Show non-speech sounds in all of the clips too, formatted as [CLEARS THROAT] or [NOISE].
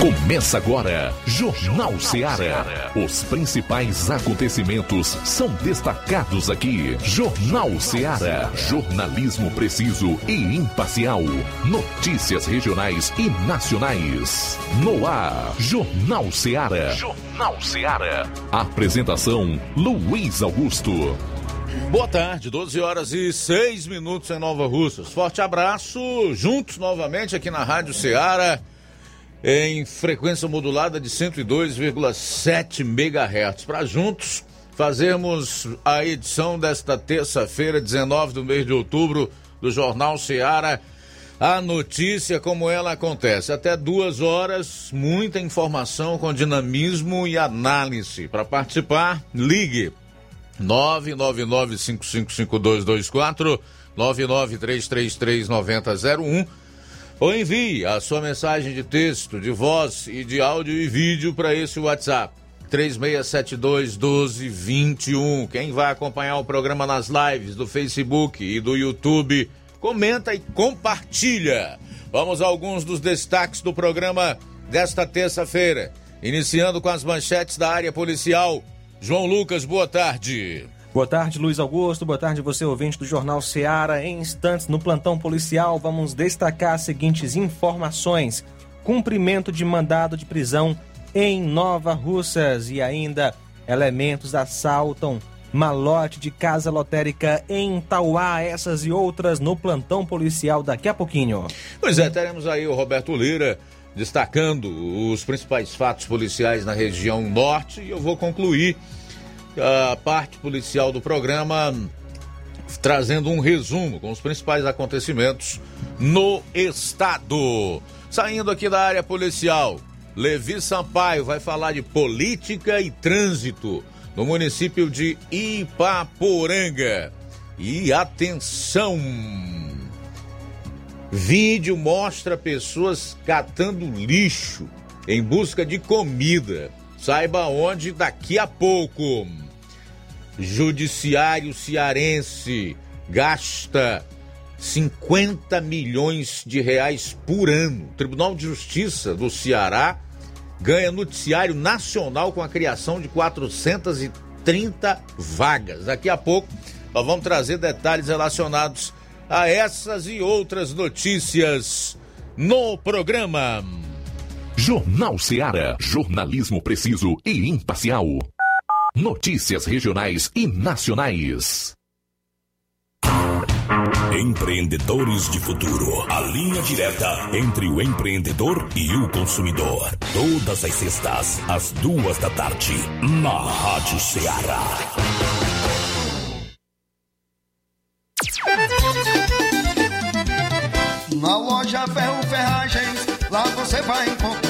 Começa agora, Jornal Seara. Os principais acontecimentos são destacados aqui. Jornal Seara. Jornalismo preciso e imparcial. Notícias regionais e nacionais. No ar, Jornal Seara. Jornal Seara. Apresentação: Luiz Augusto. Boa tarde, 12 horas e 6 minutos em Nova Russas. Forte abraço, juntos novamente aqui na Rádio Ceará em frequência modulada de 102,7 MHz. Para juntos fazermos a edição desta terça-feira, 19 do mês de outubro, do Jornal Seara. A notícia como ela acontece. Até duas horas, muita informação com dinamismo e análise. Para participar, ligue 999555224 993339001 ou envie a sua mensagem de texto, de voz e de áudio e vídeo para esse WhatsApp. 3672 1221. Quem vai acompanhar o programa nas lives do Facebook e do YouTube, comenta e compartilha. Vamos a alguns dos destaques do programa desta terça-feira. Iniciando com as manchetes da área policial. João Lucas, boa tarde. Boa tarde, Luiz Augusto. Boa tarde, você ouvinte do Jornal Seara. Em instantes, no plantão policial, vamos destacar as seguintes informações: cumprimento de mandado de prisão em Nova Russas e ainda elementos assaltam malote de casa lotérica em Tauá. Essas e outras no plantão policial daqui a pouquinho. Pois é, teremos aí o Roberto Lira destacando os principais fatos policiais na região norte e eu vou concluir a parte policial do programa trazendo um resumo com os principais acontecimentos no estado. Saindo aqui da área policial, Levi Sampaio vai falar de política e trânsito no município de Ipaporanga. E atenção! Vídeo mostra pessoas catando lixo em busca de comida. Saiba onde daqui a pouco. Judiciário cearense gasta 50 milhões de reais por ano. O Tribunal de Justiça do Ceará ganha noticiário nacional com a criação de 430 vagas. Daqui a pouco nós vamos trazer detalhes relacionados a essas e outras notícias no programa. Jornal Seara. Jornalismo preciso e imparcial. Notícias regionais e nacionais. Empreendedores de futuro. A linha direta entre o empreendedor e o consumidor. Todas as sextas, às duas da tarde, na Rádio Ceará. Na loja Ferro Ferragens, lá você vai encontrar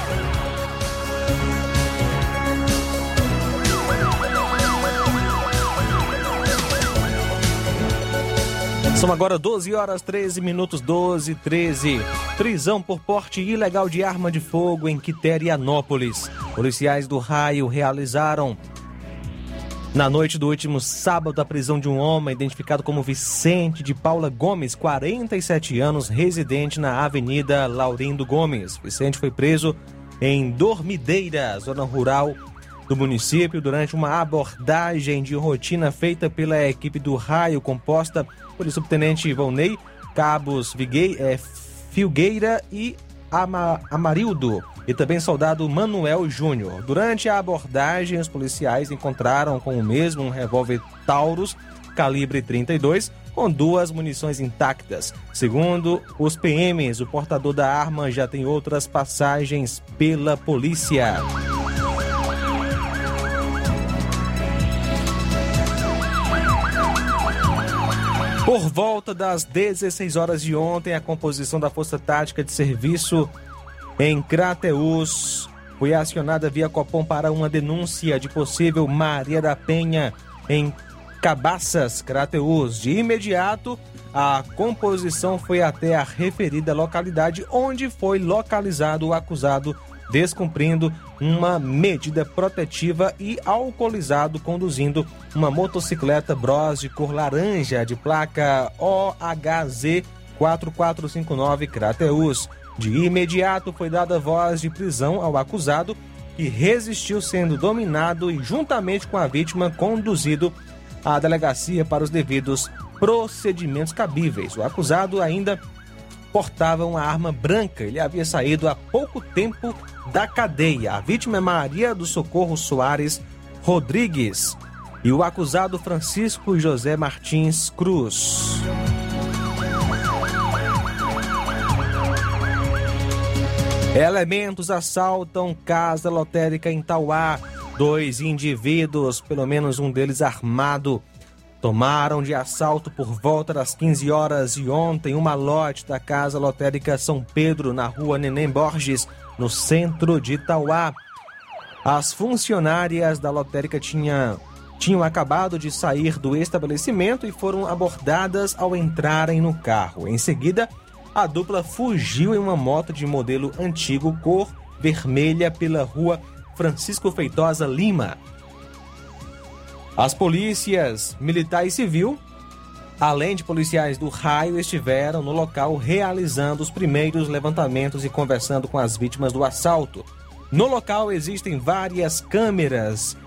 São agora 12 horas 13 minutos 12 13. Prisão por porte ilegal de arma de fogo em Quiterianópolis. Policiais do raio realizaram na noite do último sábado a prisão de um homem identificado como Vicente de Paula Gomes, 47 anos, residente na Avenida Laurindo Gomes. Vicente foi preso em Dormideira, zona rural do município, durante uma abordagem de rotina feita pela equipe do raio composta por subtenente Volney, cabos Viguei, é, Filgueira e Ama, Amarildo e também soldado Manuel Júnior. Durante a abordagem, os policiais encontraram com o mesmo um revólver Taurus calibre 32 com duas munições intactas. Segundo os PMs, o portador da arma já tem outras passagens pela polícia. Por volta das 16 horas de ontem, a composição da Força Tática de Serviço em Crateus foi acionada via Copom para uma denúncia de possível Maria da Penha em Cabaças, Crateus. De imediato, a composição foi até a referida localidade, onde foi localizado o acusado descumprindo uma medida protetiva e alcoolizado conduzindo uma motocicleta Bros de cor laranja de placa OHZ 4459 Crateus. De imediato foi dada voz de prisão ao acusado, que resistiu sendo dominado e juntamente com a vítima conduzido à delegacia para os devidos procedimentos cabíveis. O acusado ainda portava uma arma branca. Ele havia saído há pouco tempo da cadeia. A vítima é Maria do Socorro Soares Rodrigues e o acusado Francisco José Martins Cruz. Elementos assaltam casa lotérica em Tauá. Dois indivíduos, pelo menos um deles armado, tomaram de assalto por volta das 15 horas de ontem uma lote da Casa Lotérica São Pedro, na rua Neném Borges, no centro de Itauá. As funcionárias da lotérica tinham tinham acabado de sair do estabelecimento e foram abordadas ao entrarem no carro. Em seguida, a dupla fugiu em uma moto de modelo antigo cor vermelha pela rua Francisco Feitosa Lima. As polícias militar e civil, além de policiais do raio, estiveram no local realizando os primeiros levantamentos e conversando com as vítimas do assalto. No local existem várias câmeras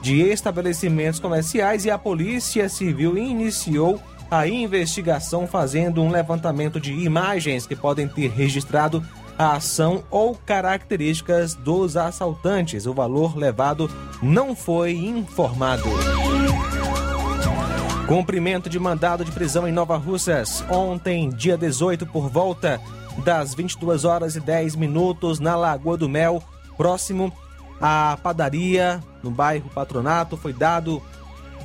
de estabelecimentos comerciais e a Polícia Civil iniciou a investigação fazendo um levantamento de imagens que podem ter registrado a ação ou características dos assaltantes. O valor levado não foi informado. Cumprimento de mandado de prisão em Nova Russas. Ontem, dia 18, por volta das 22 horas e 10 minutos, na Lagoa do Mel, próximo à padaria, no bairro Patronato, foi dado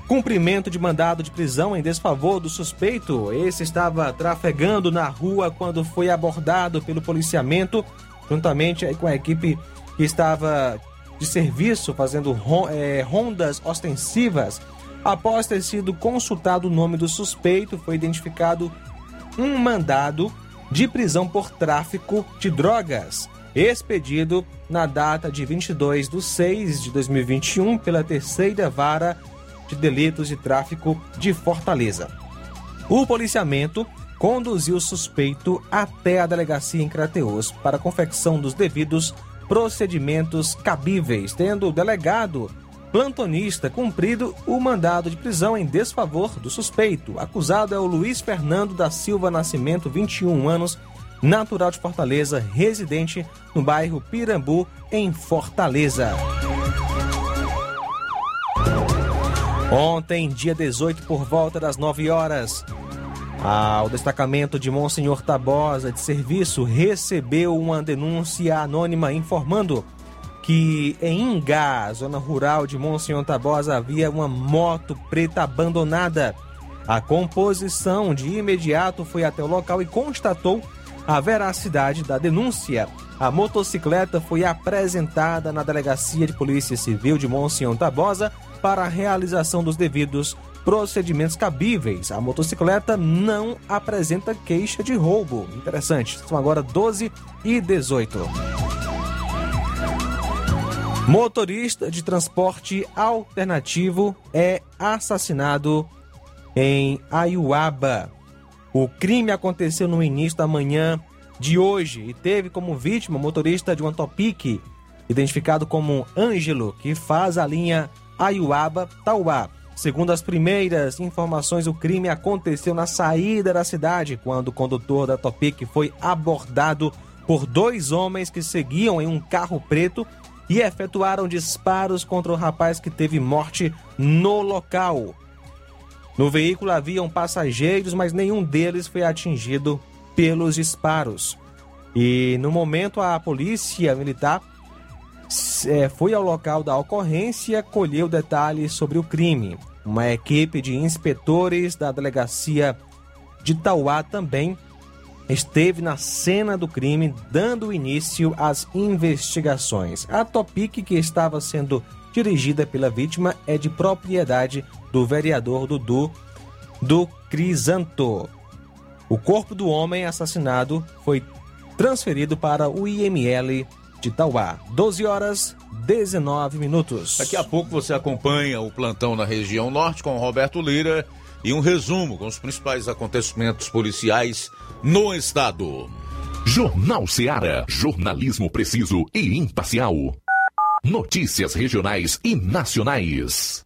cumprimento de mandado de prisão em desfavor do suspeito. Esse estava trafegando na rua quando foi abordado pelo policiamento, juntamente com a equipe que estava de serviço fazendo é, rondas ostensivas. Após ter sido consultado o nome do suspeito, foi identificado um mandado de prisão por tráfico de drogas, expedido na data de 22 de 6 de 2021 pela terceira vara de Delitos de Tráfico de Fortaleza. O policiamento conduziu o suspeito até a delegacia em Crateus para a confecção dos devidos procedimentos cabíveis, tendo o delegado plantonista cumprido o mandado de prisão em desfavor do suspeito. Acusado é o Luiz Fernando da Silva Nascimento, 21 anos, natural de Fortaleza, residente no bairro Pirambu, em Fortaleza. Ontem, dia 18, por volta das 9 horas, o destacamento de Monsenhor Tabosa de Serviço recebeu uma denúncia anônima informando que em Ingá, zona rural de Monsenhor Tabosa, havia uma moto preta abandonada. A composição de imediato foi até o local e constatou a veracidade da denúncia. A motocicleta foi apresentada na Delegacia de Polícia Civil de Monsenhor Tabosa para a realização dos devidos procedimentos cabíveis. A motocicleta não apresenta queixa de roubo. Interessante. São agora 12 e 18. Motorista de transporte alternativo é assassinado em Ayuaba. O crime aconteceu no início da manhã de hoje e teve como vítima o motorista de um Topic, identificado como Ângelo, que faz a linha Ayuaba-Tauá. Segundo as primeiras informações, o crime aconteceu na saída da cidade, quando o condutor da Topic foi abordado por dois homens que seguiam em um carro preto e efetuaram disparos contra o rapaz que teve morte no local. No veículo haviam passageiros, mas nenhum deles foi atingido pelos disparos. E no momento a polícia militar é, foi ao local da ocorrência, colheu detalhes sobre o crime. Uma equipe de inspetores da delegacia de Tauá também esteve na cena do crime, dando início às investigações. A Topic, que estava sendo dirigida pela vítima, é de propriedade do vereador Dudu do Crisanto. O corpo do homem assassinado foi transferido para o IML de Tauá. 12 horas 19 minutos. Daqui a pouco você acompanha o plantão na região norte com Roberto Lira e um resumo com os principais acontecimentos policiais no estado. Jornal Seara. Jornalismo preciso e imparcial. Notícias regionais e nacionais.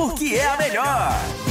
por porque é a melhor.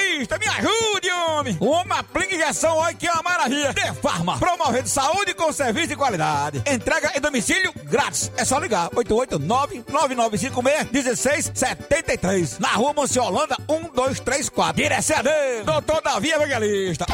evangelista, me ajude, homem! Uma aplica injeção, olha que é uma maravilha! De Farma, promovendo saúde com serviço de qualidade. Entrega em domicílio grátis. É só ligar: 889-9956-1673. Na rua Monsiolanda, 1234. Direção a Deus, doutor Davi Evangelista.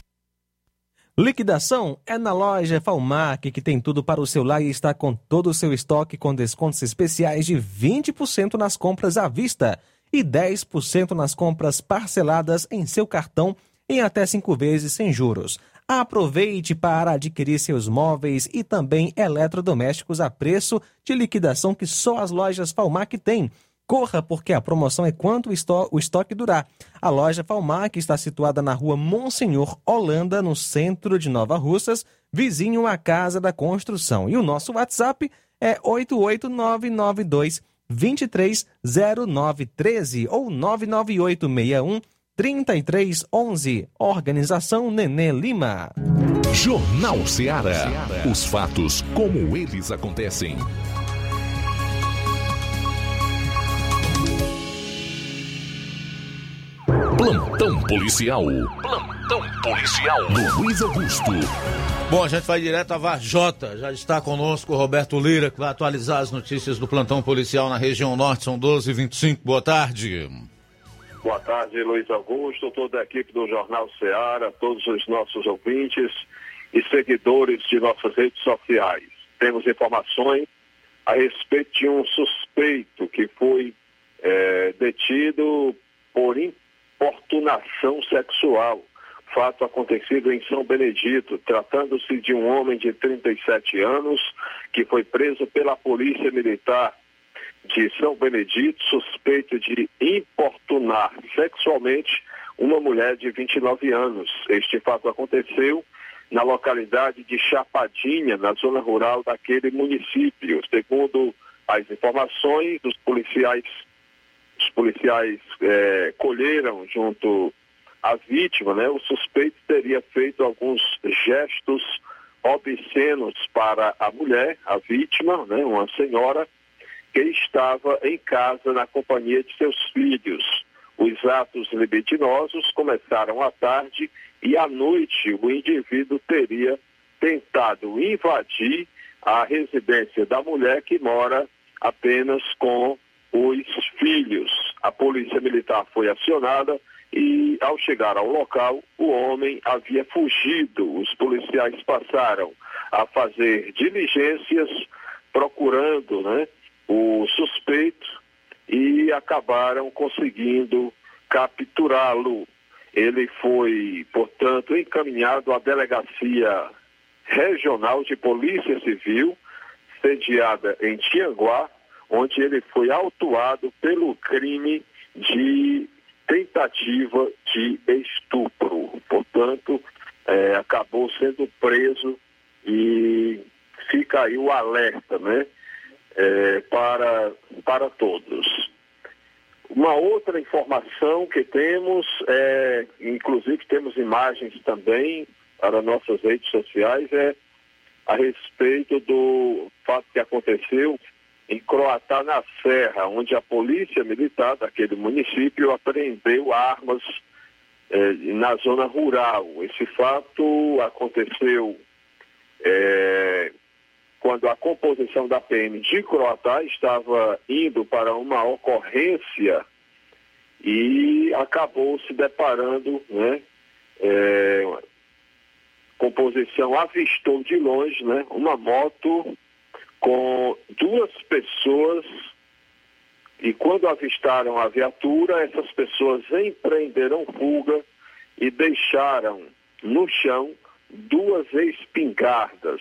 Liquidação é na loja Falmac, que tem tudo para o seu lar e está com todo o seu estoque com descontos especiais de 20% nas compras à vista e 10% nas compras parceladas em seu cartão em até cinco vezes sem juros. Aproveite para adquirir seus móveis e também eletrodomésticos a preço de liquidação que só as lojas Falmac têm. Corra, porque a promoção é quanto o estoque durar. A loja Falmac está situada na rua Monsenhor Holanda, no centro de Nova Russas, vizinho à Casa da Construção. E o nosso WhatsApp é 88992 230913 ou 99861 3311. Organização Nenê Lima. Jornal Ceará. Os fatos como eles acontecem. Plantão policial. Plantão policial. No Luiz Augusto. Bom, a gente vai direto a Varjota. Já está conosco o Roberto Lira, que vai atualizar as notícias do plantão policial na região norte. São 12 h 25 Boa tarde. Boa tarde, Luiz Augusto, toda a equipe do Jornal Ceará, todos os nossos ouvintes e seguidores de nossas redes sociais. Temos informações a respeito de um suspeito que foi é, detido por importunação sexual. Fato acontecido em São Benedito, tratando-se de um homem de 37 anos que foi preso pela Polícia Militar de São Benedito, suspeito de importunar sexualmente uma mulher de 29 anos. Este fato aconteceu na localidade de Chapadinha, na zona rural daquele município. Segundo as informações, os policiais, os policiais é, colheram junto à vítima, né? O suspeito teria feito alguns gestos obscenos para a mulher, a vítima, né? Uma senhora que estava em casa na companhia de seus filhos. Os atos libidinosos começaram à tarde e à noite o indivíduo teria tentado invadir a residência da mulher que mora apenas com os filhos. A polícia militar foi acionada e, ao chegar ao local, o homem havia fugido. Os policiais passaram a fazer diligências procurando né, o suspeito e acabaram conseguindo capturá-lo. Ele foi, portanto, encaminhado à delegacia regional de Polícia Civil, sediada em Tianguá, onde ele foi autuado pelo crime de tentativa de estupro. Portanto, é, acabou sendo preso e fica aí o alerta, né? é, para, para todos. Uma outra informação que temos, é, inclusive temos imagens também para nossas redes sociais, é a respeito do fato que aconteceu em Croatá na Serra, onde a polícia militar daquele município apreendeu armas é, na zona rural. Esse fato aconteceu é, quando a composição da PM de Croatá estava indo para uma ocorrência e acabou se deparando, né? É, composição avistou de longe, né? Uma moto com duas pessoas e quando avistaram a viatura, essas pessoas empreenderam fuga e deixaram no chão duas espingardas.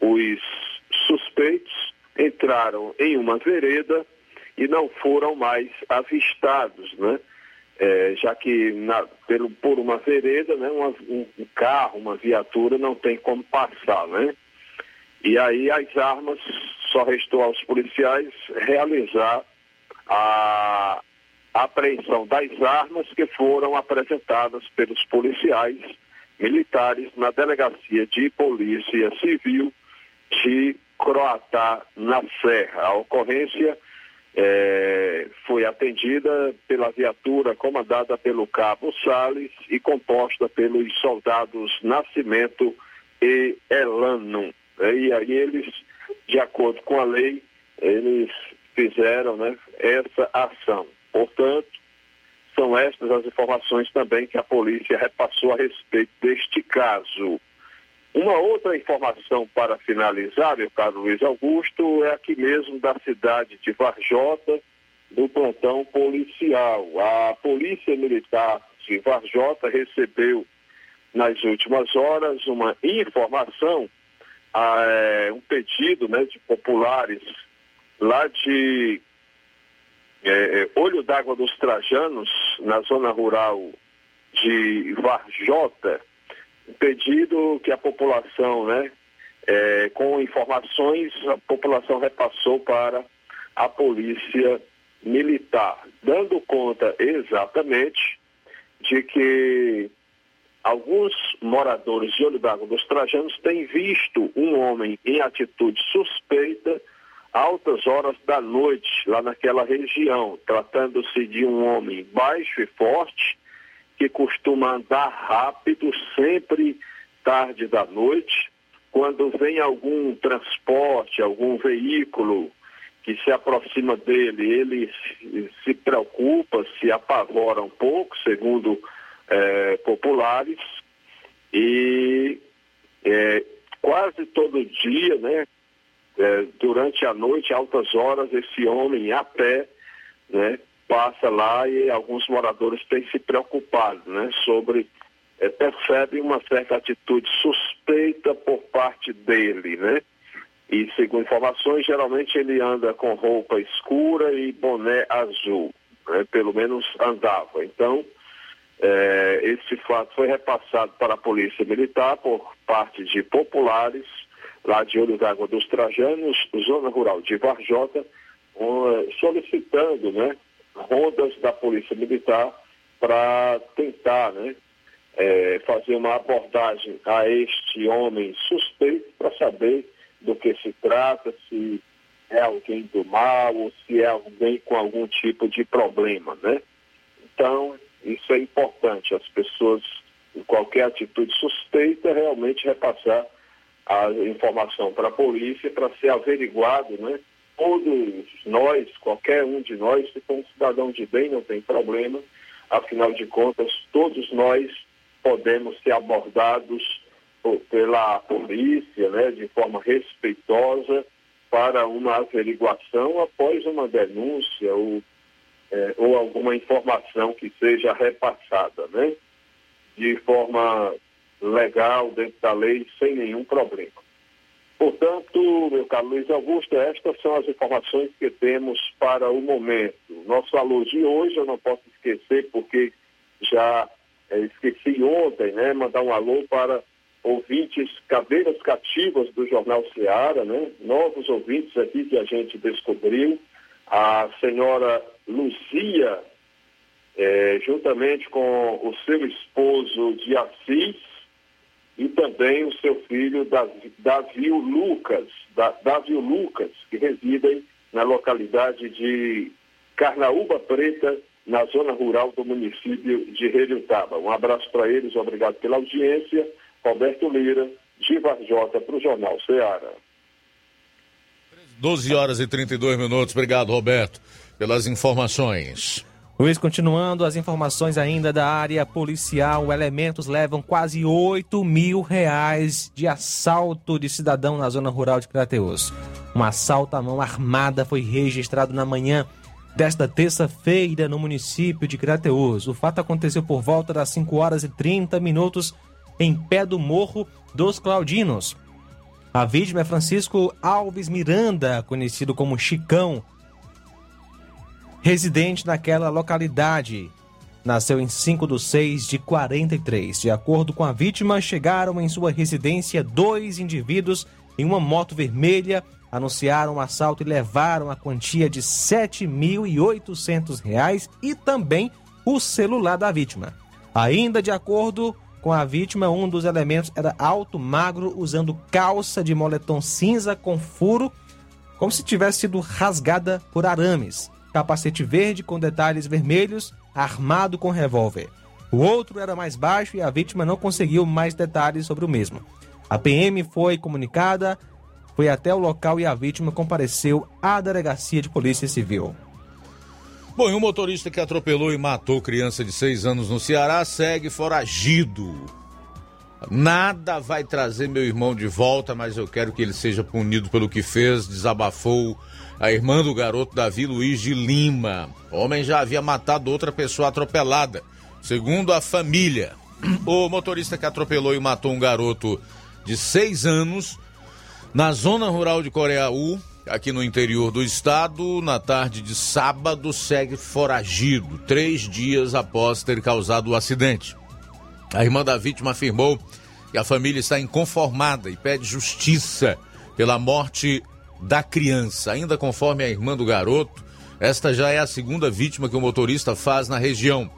Os suspeitos entraram em uma vereda e não foram mais avistados, né? É, já que na, pelo, por uma vereda, né, uma, um, carro, uma viatura não tem como passar, né? E aí as armas, só restou aos policiais realizar a, apreensão das armas que foram apresentadas pelos policiais militares na delegacia de polícia civil de Croatá, na Serra. A ocorrência é, foi atendida pela viatura comandada pelo cabo Salles e composta pelos soldados Nascimento e Elano. E aí eles, de acordo com a lei, eles fizeram né, essa ação. Portanto, são estas as informações também que a polícia repassou a respeito deste caso. Uma outra informação para finalizar, meu caro Luiz Augusto, é aqui mesmo da cidade de Varjota, do plantão policial. A Polícia Militar de Varjota recebeu nas últimas horas uma informação, é, um pedido né, de populares lá de é, Olho d'Água dos Trajanos, na zona rural de Varjota, pedido que a população, né, é, com informações, a população repassou para a polícia militar, dando conta exatamente de que alguns moradores de Olho d'Água dos Trajanos têm visto um homem em atitude suspeita altas horas da noite lá naquela região, tratando-se de um homem baixo e forte, que costuma andar rápido, sempre tarde da noite. Quando vem algum transporte, algum veículo que se aproxima dele, ele se preocupa, se apavora um pouco, segundo é, populares, e é, quase todo dia, né, é, durante a noite, altas horas, esse homem a pé, né, passa lá e alguns moradores têm se preocupado, né, sobre é, percebem uma certa atitude suspeita por parte dele, né? E segundo informações, geralmente ele anda com roupa escura e boné azul, né? pelo menos andava. Então, é, esse fato foi repassado para a Polícia Militar por parte de populares lá de Olho d'Água dos Trajanos, zona rural de Varjota, solicitando né, rondas da Polícia Militar para tentar né, é, fazer uma abordagem a este homem suspeito para saber do que se trata, se é alguém do mal ou se é alguém com algum tipo de problema, né? Então, isso é importante, as pessoas, em qualquer atitude suspeita, realmente repassar a informação para a polícia para ser averiguado, né? Todos nós, qualquer um de nós, se for um cidadão de bem, não tem problema, afinal de contas, todos nós podemos ser abordados pela polícia, né, de forma respeitosa, para uma averiguação após uma denúncia ou, é, ou alguma informação que seja repassada, né, de forma legal, dentro da lei, sem nenhum problema. Portanto, meu caro Luiz Augusto, estas são as informações que temos para o momento. Nosso alô de hoje eu não posso esquecer, porque já é, esqueci ontem, né, mandar um alô para ouvintes cadeiras cativas do Jornal Seara, né? Novos ouvintes aqui que a gente descobriu. A senhora Luzia, é, juntamente com o seu esposo de Assis e também o seu filho Davi, Lucas, da, Davi Lucas, que residem na localidade de Carnaúba Preta, na zona rural do município de Relutaba. Um abraço para eles, obrigado pela audiência Roberto Lira, de Varjota, para o Jornal Ceará. 12 horas e 32 minutos. Obrigado, Roberto, pelas informações. Luiz, continuando as informações ainda da área policial, elementos levam quase 8 mil reais de assalto de cidadão na zona rural de Crateus. Um assalto à mão armada foi registrado na manhã desta terça-feira no município de Crateus. O fato aconteceu por volta das 5 horas e 30 minutos em pé do Morro dos Claudinos. A vítima é Francisco Alves Miranda, conhecido como Chicão, residente naquela localidade. Nasceu em 5 de 6 de 43. De acordo com a vítima, chegaram em sua residência dois indivíduos em uma moto vermelha, anunciaram um assalto e levaram a quantia de R$ 7.800 e também o celular da vítima. Ainda de acordo com a vítima, um dos elementos era alto, magro, usando calça de moletom cinza com furo, como se tivesse sido rasgada por arames. Capacete verde com detalhes vermelhos, armado com revólver. O outro era mais baixo e a vítima não conseguiu mais detalhes sobre o mesmo. A PM foi comunicada, foi até o local e a vítima compareceu à delegacia de polícia civil. Bom, e um motorista que atropelou e matou criança de 6 anos no Ceará segue foragido. Nada vai trazer meu irmão de volta, mas eu quero que ele seja punido pelo que fez, desabafou a irmã do garoto Davi Luiz de Lima. O homem já havia matado outra pessoa atropelada, segundo a família. O motorista que atropelou e matou um garoto de 6 anos na zona rural de Coreaú aqui no interior do estado, na tarde de sábado, segue foragido, três dias após ter causado o acidente. A irmã da vítima afirmou que a família está inconformada e pede justiça pela morte da criança. Ainda conforme a irmã do garoto, esta já é a segunda vítima que o motorista faz na região.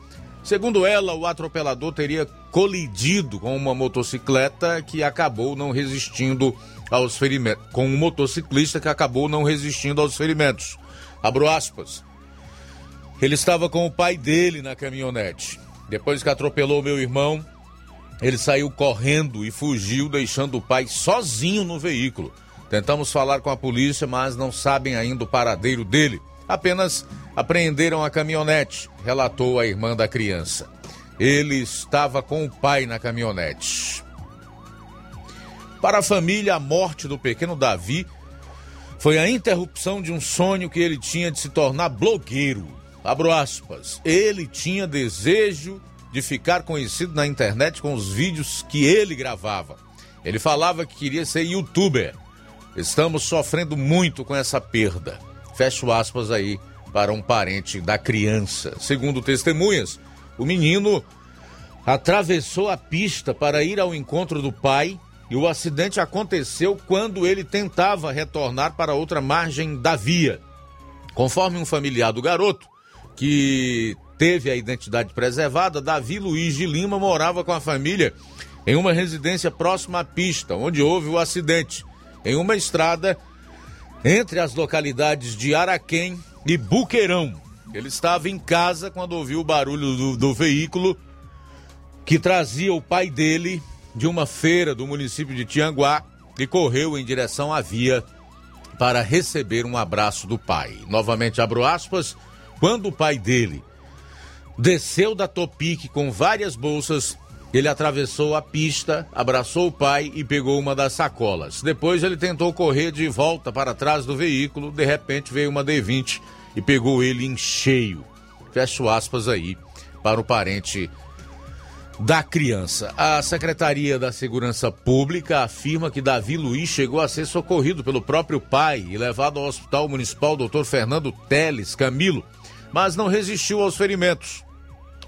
Segundo ela, o atropelador teria colidido com uma motocicleta que acabou não resistindo aos ferimentos, com um motociclista que acabou não resistindo aos ferimentos. Abro aspas. Ele estava com o pai dele na caminhonete. Depois que atropelou meu irmão, ele saiu correndo e fugiu, deixando o pai sozinho no veículo. Tentamos falar com a polícia, mas não sabem ainda o paradeiro dele. Apenas apreenderam a caminhonete, relatou a irmã da criança. Ele estava com o pai na caminhonete. Para a família, a morte do pequeno Davi foi a interrupção de um sonho que ele tinha de se tornar blogueiro. Abro aspas. Ele tinha desejo de ficar conhecido na internet com os vídeos que ele gravava. Ele falava que queria ser youtuber. Estamos sofrendo muito com essa perda. Fecho aspas aí para um parente da criança. Segundo testemunhas, o menino atravessou a pista para ir ao encontro do pai e o acidente aconteceu quando ele tentava retornar para outra margem da via. Conforme um familiar do garoto, que teve a identidade preservada, Davi Luiz de Lima morava com a família em uma residência próxima à pista, onde houve o acidente, em uma estrada entre as localidades de Araquém e Buqueirão. Ele estava em casa quando ouviu o barulho do, do veículo que trazia o pai dele de uma feira do município de Tianguá e correu em direção à via para receber um abraço do pai. Novamente abro aspas, quando o pai dele desceu da Topic com várias bolsas, ele atravessou a pista, abraçou o pai e pegou uma das sacolas. Depois ele tentou correr de volta para trás do veículo, de repente veio uma D20 e pegou ele em cheio. Fecho aspas aí para o parente da criança. A Secretaria da Segurança Pública afirma que Davi Luiz chegou a ser socorrido pelo próprio pai e levado ao Hospital Municipal Dr. Fernando Teles Camilo, mas não resistiu aos ferimentos.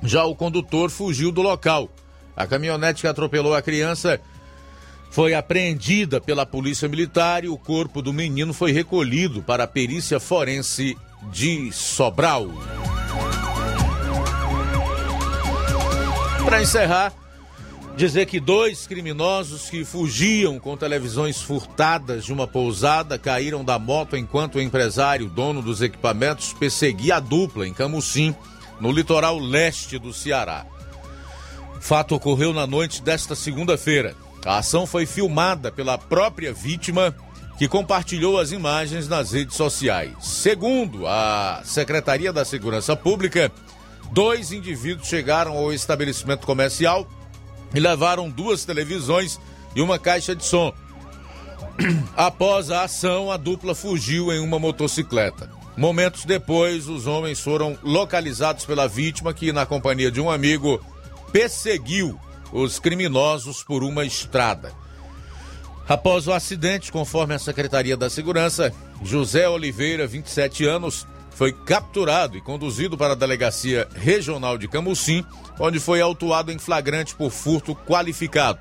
Já o condutor fugiu do local. A caminhonete que atropelou a criança foi apreendida pela Polícia Militar e o corpo do menino foi recolhido para a perícia forense de Sobral. Para encerrar, dizer que dois criminosos que fugiam com televisões furtadas de uma pousada caíram da moto enquanto o empresário, dono dos equipamentos, perseguia a dupla em Camucim, no litoral leste do Ceará. Fato ocorreu na noite desta segunda-feira. A ação foi filmada pela própria vítima, que compartilhou as imagens nas redes sociais. Segundo a Secretaria da Segurança Pública, dois indivíduos chegaram ao estabelecimento comercial e levaram duas televisões e uma caixa de som. [CLEARS THROAT] Após a ação, a dupla fugiu em uma motocicleta. Momentos depois, os homens foram localizados pela vítima, que, na companhia de um amigo, perseguiu os criminosos por uma estrada. Após o acidente, conforme a Secretaria da Segurança, José Oliveira, 27 anos, foi capturado e conduzido para a Delegacia Regional de Camucim, onde foi autuado em flagrante por furto qualificado.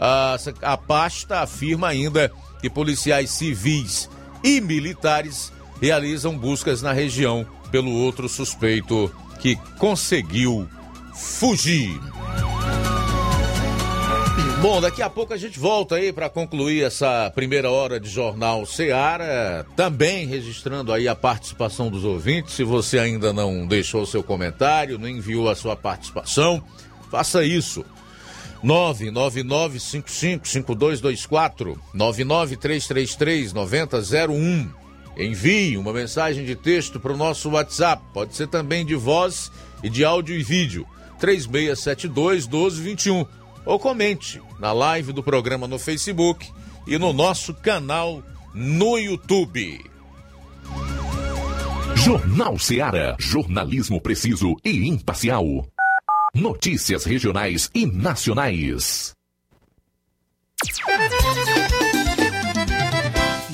A, a pasta afirma ainda que policiais civis e militares realizam buscas na região pelo outro suspeito que conseguiu fugir. Bom, daqui a pouco a gente volta aí para concluir essa primeira hora de Jornal Seara, também registrando aí a participação dos ouvintes. Se você ainda não deixou seu comentário, não enviou a sua participação, faça isso. 999555224 993339001. Envie uma mensagem de texto para o nosso WhatsApp, pode ser também de voz e de áudio e vídeo. 3672 1221 ou comente na live do programa no Facebook e no nosso canal no YouTube. Jornal Seara. Jornalismo preciso e imparcial. Notícias regionais e nacionais.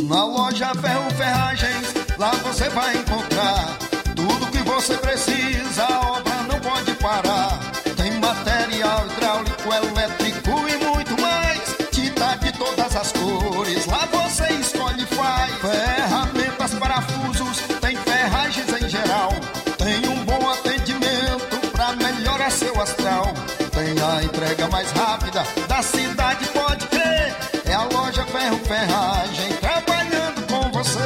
Na loja Ferro Ferragens, lá você vai encontrar tudo que você precisa. Da cidade, pode crer. É a loja Ferro Ferragem trabalhando com você.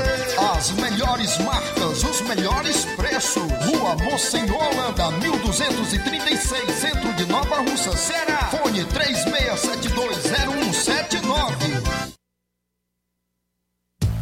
As melhores marcas, os melhores preços. Rua Mocenola, Holanda, 1236, centro de Nova Russa, Ceará. Fone 36720179.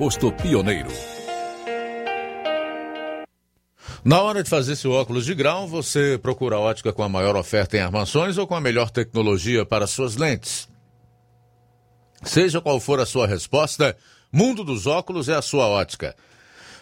posto pioneiro. Na hora de fazer seu óculos de grau, você procura a ótica com a maior oferta em armações ou com a melhor tecnologia para suas lentes? Seja qual for a sua resposta, Mundo dos Óculos é a sua ótica.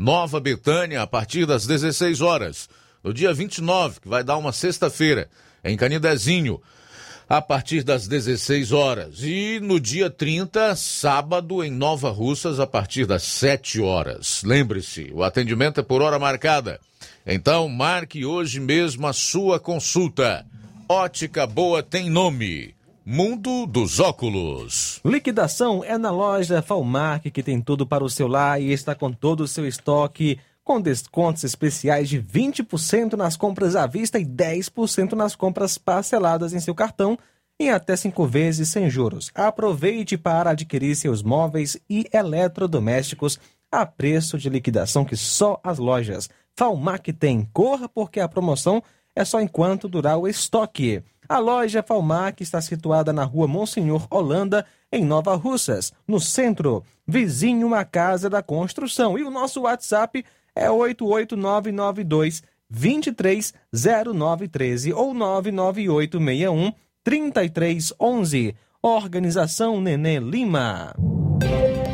Nova Betânia, a partir das 16 horas. No dia 29, que vai dar uma sexta-feira, em Canidezinho, a partir das 16 horas. E no dia 30, sábado, em Nova Russas, a partir das 7 horas. Lembre-se, o atendimento é por hora marcada. Então, marque hoje mesmo a sua consulta. Ótica Boa tem nome. Mundo dos Óculos. Liquidação é na loja Falmark, que tem tudo para o seu lar e está com todo o seu estoque, com descontos especiais de 20% nas compras à vista e 10% nas compras parceladas em seu cartão em até cinco vezes sem juros. Aproveite para adquirir seus móveis e eletrodomésticos a preço de liquidação que só as lojas Falmac tem. Corra porque a promoção é só enquanto durar o estoque. A loja Falmac está situada na rua Monsenhor Holanda, em Nova Russas, no centro, vizinho à Casa da Construção. E o nosso WhatsApp é 88992 230913 ou 99861 3311. Organização Nenê Lima.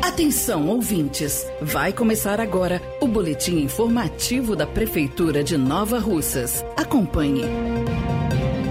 Atenção, ouvintes! Vai começar agora o boletim informativo da Prefeitura de Nova Russas. Acompanhe.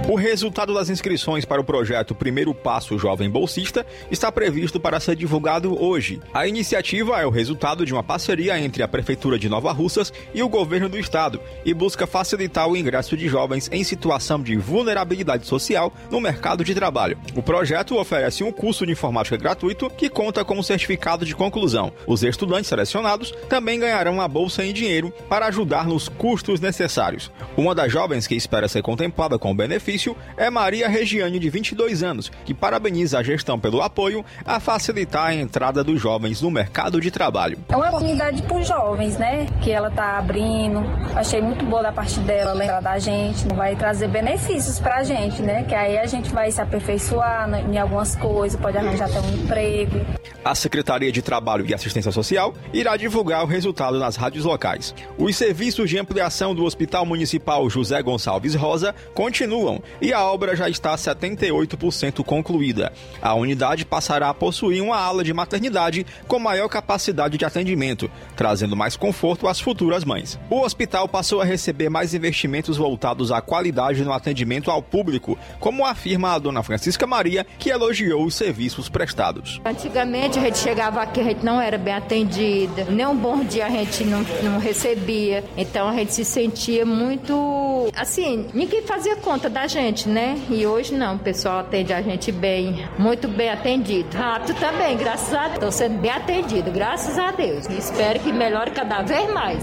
O resultado das inscrições para o projeto Primeiro Passo Jovem Bolsista está previsto para ser divulgado hoje. A iniciativa é o resultado de uma parceria entre a Prefeitura de Nova Russas e o governo do estado e busca facilitar o ingresso de jovens em situação de vulnerabilidade social no mercado de trabalho. O projeto oferece um curso de informática gratuito que conta com um certificado de conclusão. Os estudantes selecionados também ganharão uma bolsa em dinheiro para ajudar nos custos necessários. Uma das jovens que espera ser contemplada com o benefício é Maria Regiane, de 22 anos, que parabeniza a gestão pelo apoio a facilitar a entrada dos jovens no mercado de trabalho. É uma oportunidade para os jovens, né? Que ela está abrindo. Achei muito boa da parte dela lembrar da gente. Vai trazer benefícios para a gente, né? Que aí a gente vai se aperfeiçoar em algumas coisas, pode arranjar até um emprego. A Secretaria de Trabalho e Assistência Social irá divulgar o resultado nas rádios locais. Os serviços de ampliação do Hospital Municipal José Gonçalves Rosa continuam e a obra já está 78% concluída. A unidade passará a possuir uma ala de maternidade com maior capacidade de atendimento, trazendo mais conforto às futuras mães. O hospital passou a receber mais investimentos voltados à qualidade no atendimento ao público, como afirma a dona Francisca Maria, que elogiou os serviços prestados. Antigamente a gente chegava aqui, a gente não era bem atendida, nem um bom dia a gente não, não recebia, então a gente se sentia muito assim, ninguém fazia conta da gente gente, né? E hoje não, o pessoal atende a gente bem, muito bem atendido. Rápido também, graças a Deus. Estou sendo bem atendido, graças a Deus. E espero que melhore cada vez mais.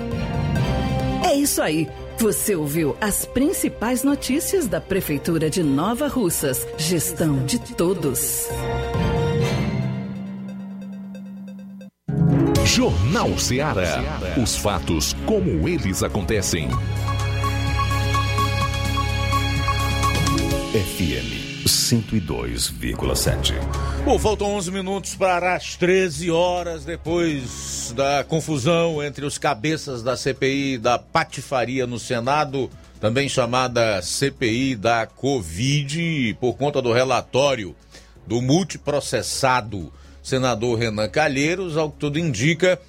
É isso aí. Você ouviu as principais notícias da Prefeitura de Nova Russas. Gestão de todos. Jornal Ceará. Os fatos como eles acontecem. FM 102,7. Bom, faltam 11 minutos para as 13 horas depois da confusão entre os cabeças da CPI da patifaria no Senado, também chamada CPI da Covid, por conta do relatório do multiprocessado senador Renan Calheiros, ao que tudo indica,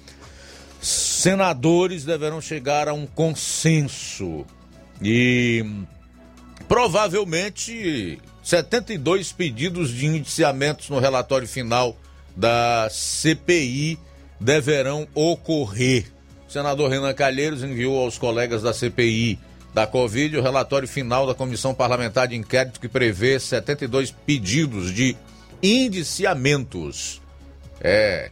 senadores deverão chegar a um consenso. E Provavelmente 72 pedidos de indiciamentos no relatório final da CPI deverão ocorrer. O senador Renan Calheiros enviou aos colegas da CPI da Covid o relatório final da Comissão Parlamentar de Inquérito que prevê 72 pedidos de indiciamentos. É.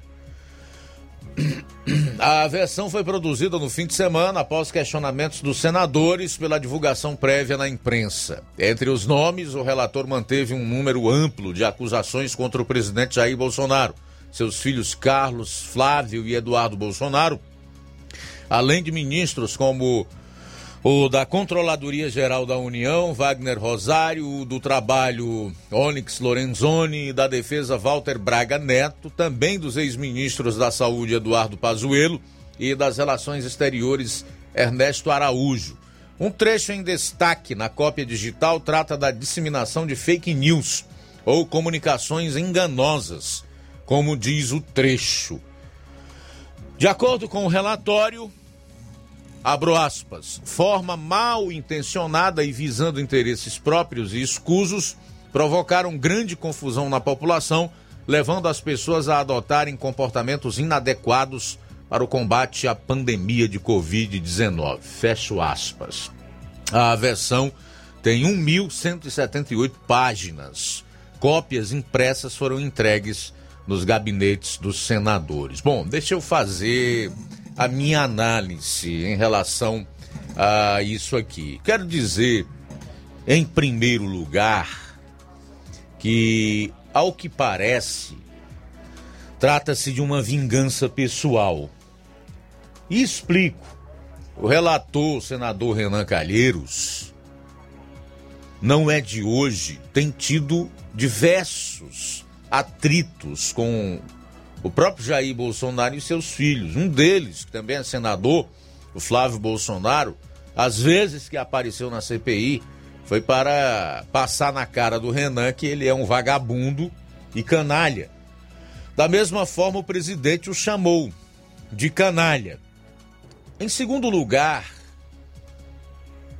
A versão foi produzida no fim de semana após questionamentos dos senadores pela divulgação prévia na imprensa. Entre os nomes, o relator manteve um número amplo de acusações contra o presidente Jair Bolsonaro, seus filhos Carlos, Flávio e Eduardo Bolsonaro, além de ministros como o da Controladoria Geral da União, Wagner Rosário, do Trabalho, Onyx Lorenzoni, da Defesa, Walter Braga Neto, também dos ex-ministros da Saúde, Eduardo Pazuello, e das Relações Exteriores, Ernesto Araújo. Um trecho em destaque na cópia digital trata da disseminação de fake news ou comunicações enganosas, como diz o trecho. De acordo com o relatório, abro aspas, forma mal intencionada e visando interesses próprios e escusos, provocaram grande confusão na população, levando as pessoas a adotarem comportamentos inadequados para o combate à pandemia de Covid-19. Fecho aspas. A versão tem 1.178 páginas. Cópias impressas foram entregues nos gabinetes dos senadores. Bom, deixa eu fazer a minha análise em relação a isso aqui. Quero dizer, em primeiro lugar, que, ao que parece, trata-se de uma vingança pessoal. E explico. O relator, o senador Renan Calheiros, não é de hoje, tem tido diversos atritos com o próprio Jair Bolsonaro e seus filhos. Um deles, que também é senador, o Flávio Bolsonaro, às vezes que apareceu na CPI, foi para passar na cara do Renan que ele é um vagabundo e canalha. Da mesma forma, o presidente o chamou de canalha. Em segundo lugar,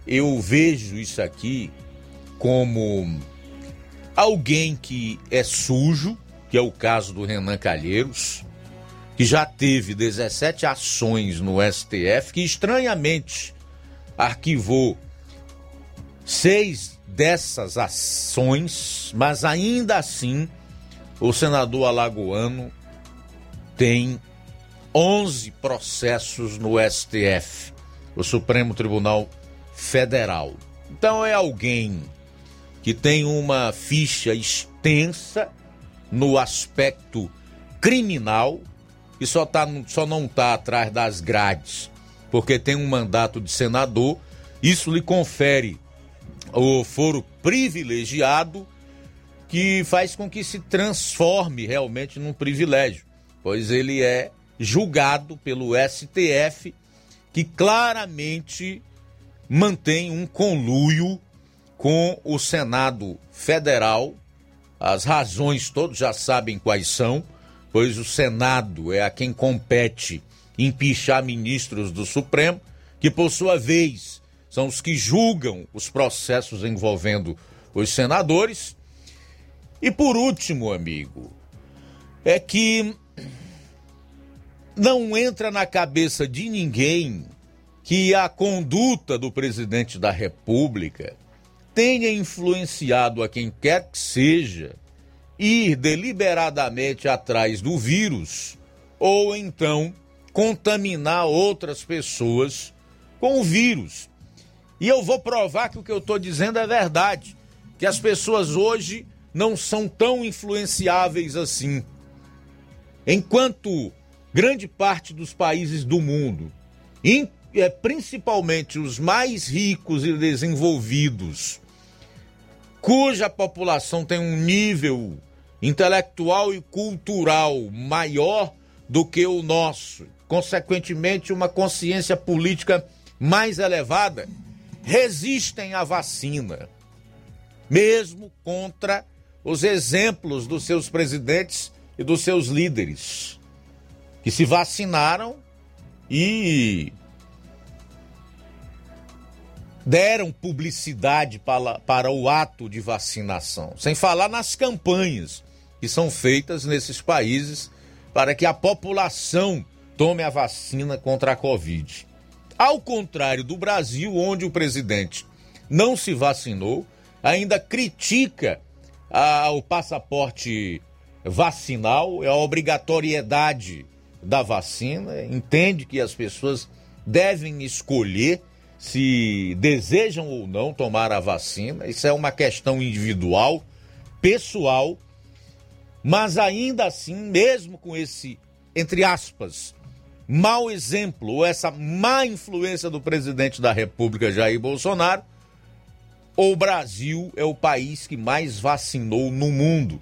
eu vejo isso aqui como alguém que é sujo, que é o caso do Renan Calheiros, que já teve 17 ações no STF, que estranhamente arquivou seis dessas ações, mas ainda assim o senador alagoano tem 11 processos no STF, o Supremo Tribunal Federal. Então é alguém que tem uma ficha extensa no aspecto criminal e só, tá, só não está atrás das grades porque tem um mandato de senador. Isso lhe confere o foro privilegiado que faz com que se transforme realmente num privilégio, pois ele é julgado pelo STF, que claramente mantém um conluio com o Senado Federal. As razões todos já sabem quais são, pois o Senado é a quem compete empichar ministros do Supremo, que por sua vez são os que julgam os processos envolvendo os senadores. E por último, amigo, é que não entra na cabeça de ninguém que a conduta do presidente da República tenha influenciado a quem quer que seja ir deliberadamente atrás do vírus ou então contaminar outras pessoas com o vírus. E eu vou provar que o que eu estou dizendo é verdade, que as pessoas hoje não são tão influenciáveis assim. Enquanto grande parte dos países do mundo, é, principalmente os mais ricos e desenvolvidos, cuja população tem um nível intelectual e cultural maior do que o nosso, consequentemente, uma consciência política mais elevada, resistem à vacina, mesmo contra os exemplos dos seus presidentes e dos seus líderes, que se vacinaram e deram publicidade para, para o ato de vacinação, sem falar nas campanhas que são feitas nesses países para que a população tome a vacina contra a Covid. Ao contrário do Brasil, onde o presidente não se vacinou, ainda critica a, o passaporte vacinal, a obrigatoriedade da vacina, entende que as pessoas devem escolher se desejam ou não tomar a vacina. Isso é uma questão individual, pessoal, mas ainda assim, mesmo com esse, entre aspas, mau exemplo ou essa má influência do presidente da República, Jair Bolsonaro, o Brasil é o país que mais vacinou no mundo.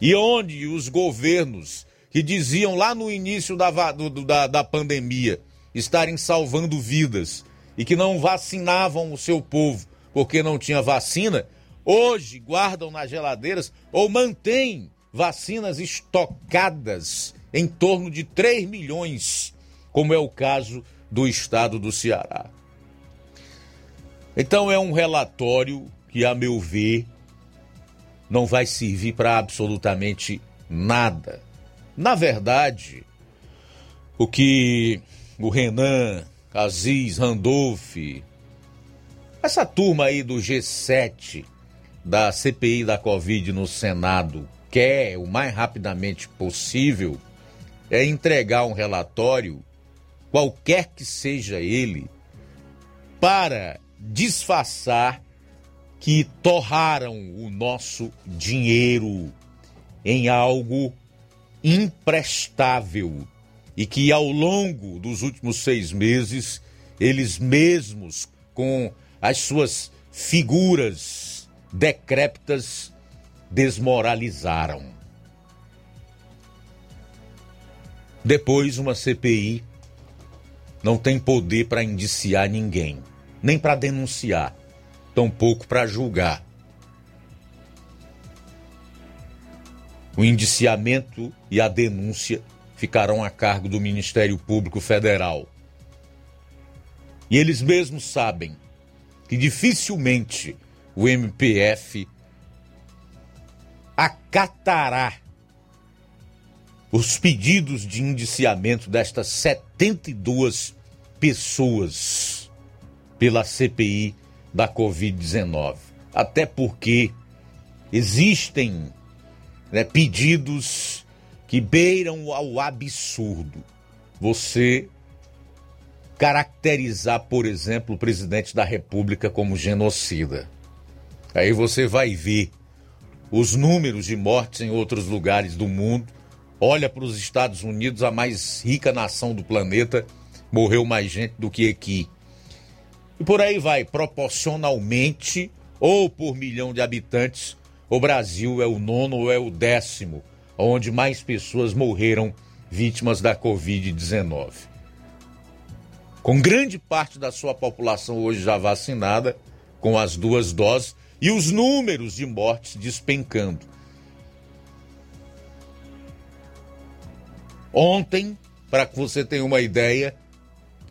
E onde os governos que diziam lá no início da, do, da, da pandemia estarem salvando vidas e que não vacinavam o seu povo porque não tinha vacina, hoje guardam nas geladeiras ou mantêm vacinas estocadas em torno de 3 milhões, como é o caso do estado do Ceará. Então é um relatório que, a meu ver, não vai servir para absolutamente nada. Na verdade, o que o Renan, Aziz, Randolph, essa turma aí do G7 da CPI da Covid no Senado quer o mais rapidamente possível é entregar um relatório, qualquer que seja ele, para disfarçar que torraram o nosso dinheiro em algo imprestável e que ao longo dos últimos seis meses eles mesmos, com as suas figuras decrépitas, desmoralizaram. Depois, uma CPI não tem poder para indiciar ninguém, nem para denunciar tampouco para julgar. O indiciamento e a denúncia ficarão a cargo do Ministério Público Federal. E eles mesmos sabem que dificilmente o MPF acatará os pedidos de indiciamento destas 72 pessoas pela CPI da Covid-19. Até porque existem né, pedidos que beiram ao absurdo. Você caracterizar, por exemplo, o presidente da República como genocida. Aí você vai ver os números de mortes em outros lugares do mundo. Olha para os Estados Unidos, a mais rica nação do planeta, morreu mais gente do que aqui. E por aí vai, proporcionalmente ou por milhão de habitantes, o Brasil é o nono ou é o décimo, onde mais pessoas morreram vítimas da Covid-19. Com grande parte da sua população hoje já vacinada, com as duas doses, e os números de mortes despencando. Ontem, para que você tenha uma ideia,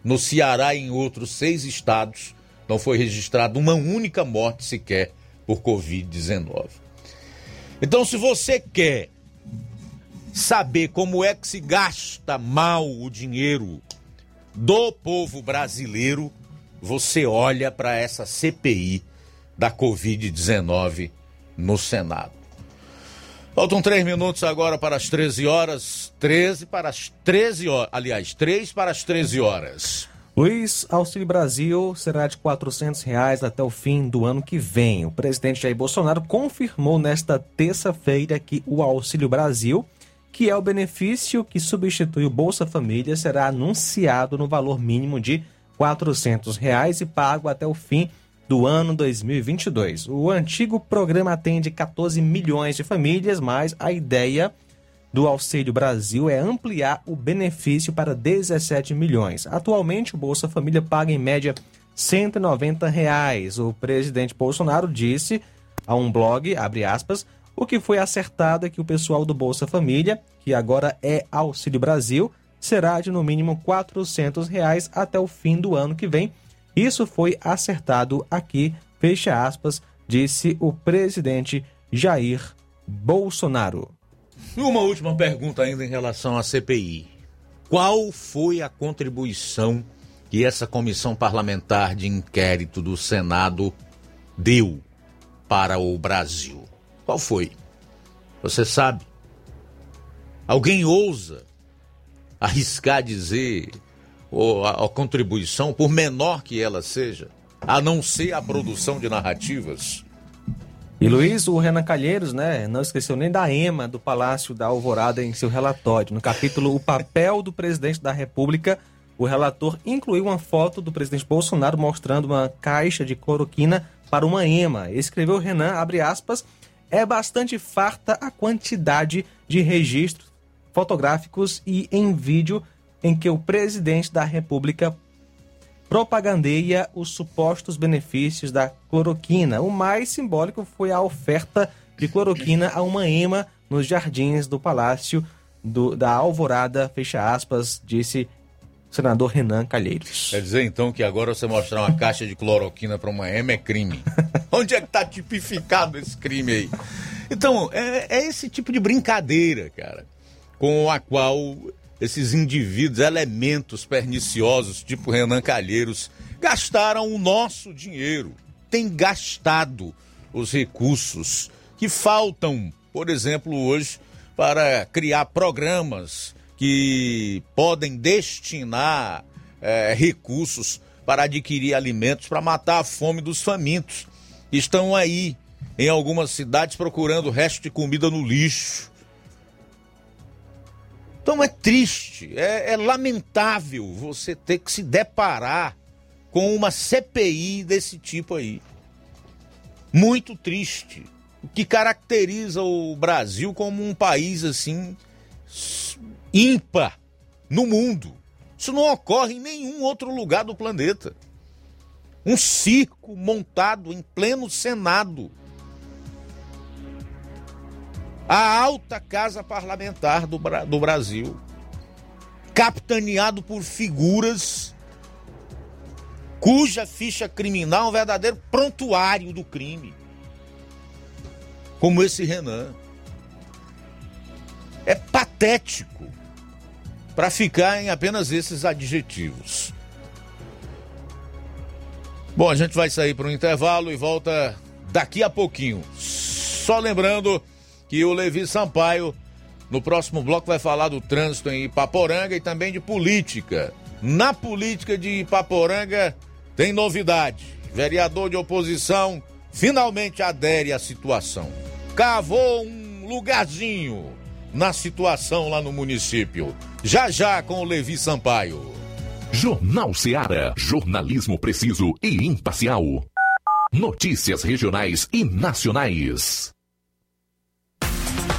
no Ceará e em outros seis estados, não foi registrada uma única morte sequer por Covid-19. Então, se você quer saber como é que se gasta mal o dinheiro do povo brasileiro, você olha para essa CPI da Covid-19 no Senado. Faltam três minutos agora para as 13 horas. 13 para as 13 horas. Aliás, 3 para as 13 horas. Luiz, Auxílio Brasil será de 400 reais até o fim do ano que vem. O presidente Jair Bolsonaro confirmou nesta terça-feira que o Auxílio Brasil, que é o benefício que substitui o Bolsa Família, será anunciado no valor mínimo de 400 reais e pago até o fim do ano 2022. O antigo programa atende 14 milhões de famílias, mas a ideia do Auxílio Brasil é ampliar o benefício para 17 milhões. Atualmente, o Bolsa Família paga em média 190 reais. O presidente Bolsonaro disse a um blog, abre aspas, o que foi acertado é que o pessoal do Bolsa Família, que agora é Auxílio Brasil, será de no mínimo 400 reais até o fim do ano que vem isso foi acertado aqui, fecha aspas, disse o presidente Jair Bolsonaro. Uma última pergunta ainda em relação à CPI. Qual foi a contribuição que essa comissão parlamentar de inquérito do Senado deu para o Brasil? Qual foi? Você sabe? Alguém ousa arriscar dizer ou a, a contribuição, por menor que ela seja, a não ser a produção de narrativas. E Luiz, o Renan Calheiros, né, não esqueceu nem da EMA do Palácio da Alvorada em seu relatório. No capítulo O Papel do Presidente da República, o relator incluiu uma foto do presidente Bolsonaro mostrando uma caixa de cloroquina para uma EMA. Escreveu Renan, abre aspas, é bastante farta a quantidade de registros fotográficos e em vídeo em que o presidente da República propagandeia os supostos benefícios da cloroquina. O mais simbólico foi a oferta de cloroquina a uma ema nos jardins do Palácio do, da Alvorada, fecha aspas, disse senador Renan Calheiros. Quer dizer então que agora você mostrar uma caixa de cloroquina para uma ema é crime. [LAUGHS] Onde é que tá tipificado esse crime aí? Então, é, é esse tipo de brincadeira, cara, com a qual esses indivíduos, elementos perniciosos, tipo Renan Calheiros, gastaram o nosso dinheiro, têm gastado os recursos que faltam, por exemplo, hoje, para criar programas que podem destinar é, recursos para adquirir alimentos para matar a fome dos famintos. Estão aí em algumas cidades procurando resto de comida no lixo. Então é triste, é, é, lamentável você ter que se deparar com uma CPI desse tipo aí. Muito triste. O que caracteriza o Brasil como um país assim ímpar no mundo. Isso não ocorre em nenhum outro lugar do planeta. Um circo montado em pleno Senado a alta casa parlamentar do, do Brasil, capitaneado por figuras cuja ficha criminal é um verdadeiro prontuário do crime, como esse Renan. É patético para ficar em apenas esses adjetivos. Bom, a gente vai sair para um intervalo e volta daqui a pouquinho. Só lembrando que o Levi Sampaio, no próximo bloco, vai falar do trânsito em Ipaporanga e também de política. Na política de Ipaporanga tem novidade. Vereador de oposição finalmente adere à situação. Cavou um lugarzinho na situação lá no município. Já já com o Levi Sampaio. Jornal Seara. Jornalismo preciso e imparcial. Notícias regionais e nacionais.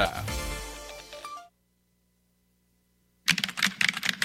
America.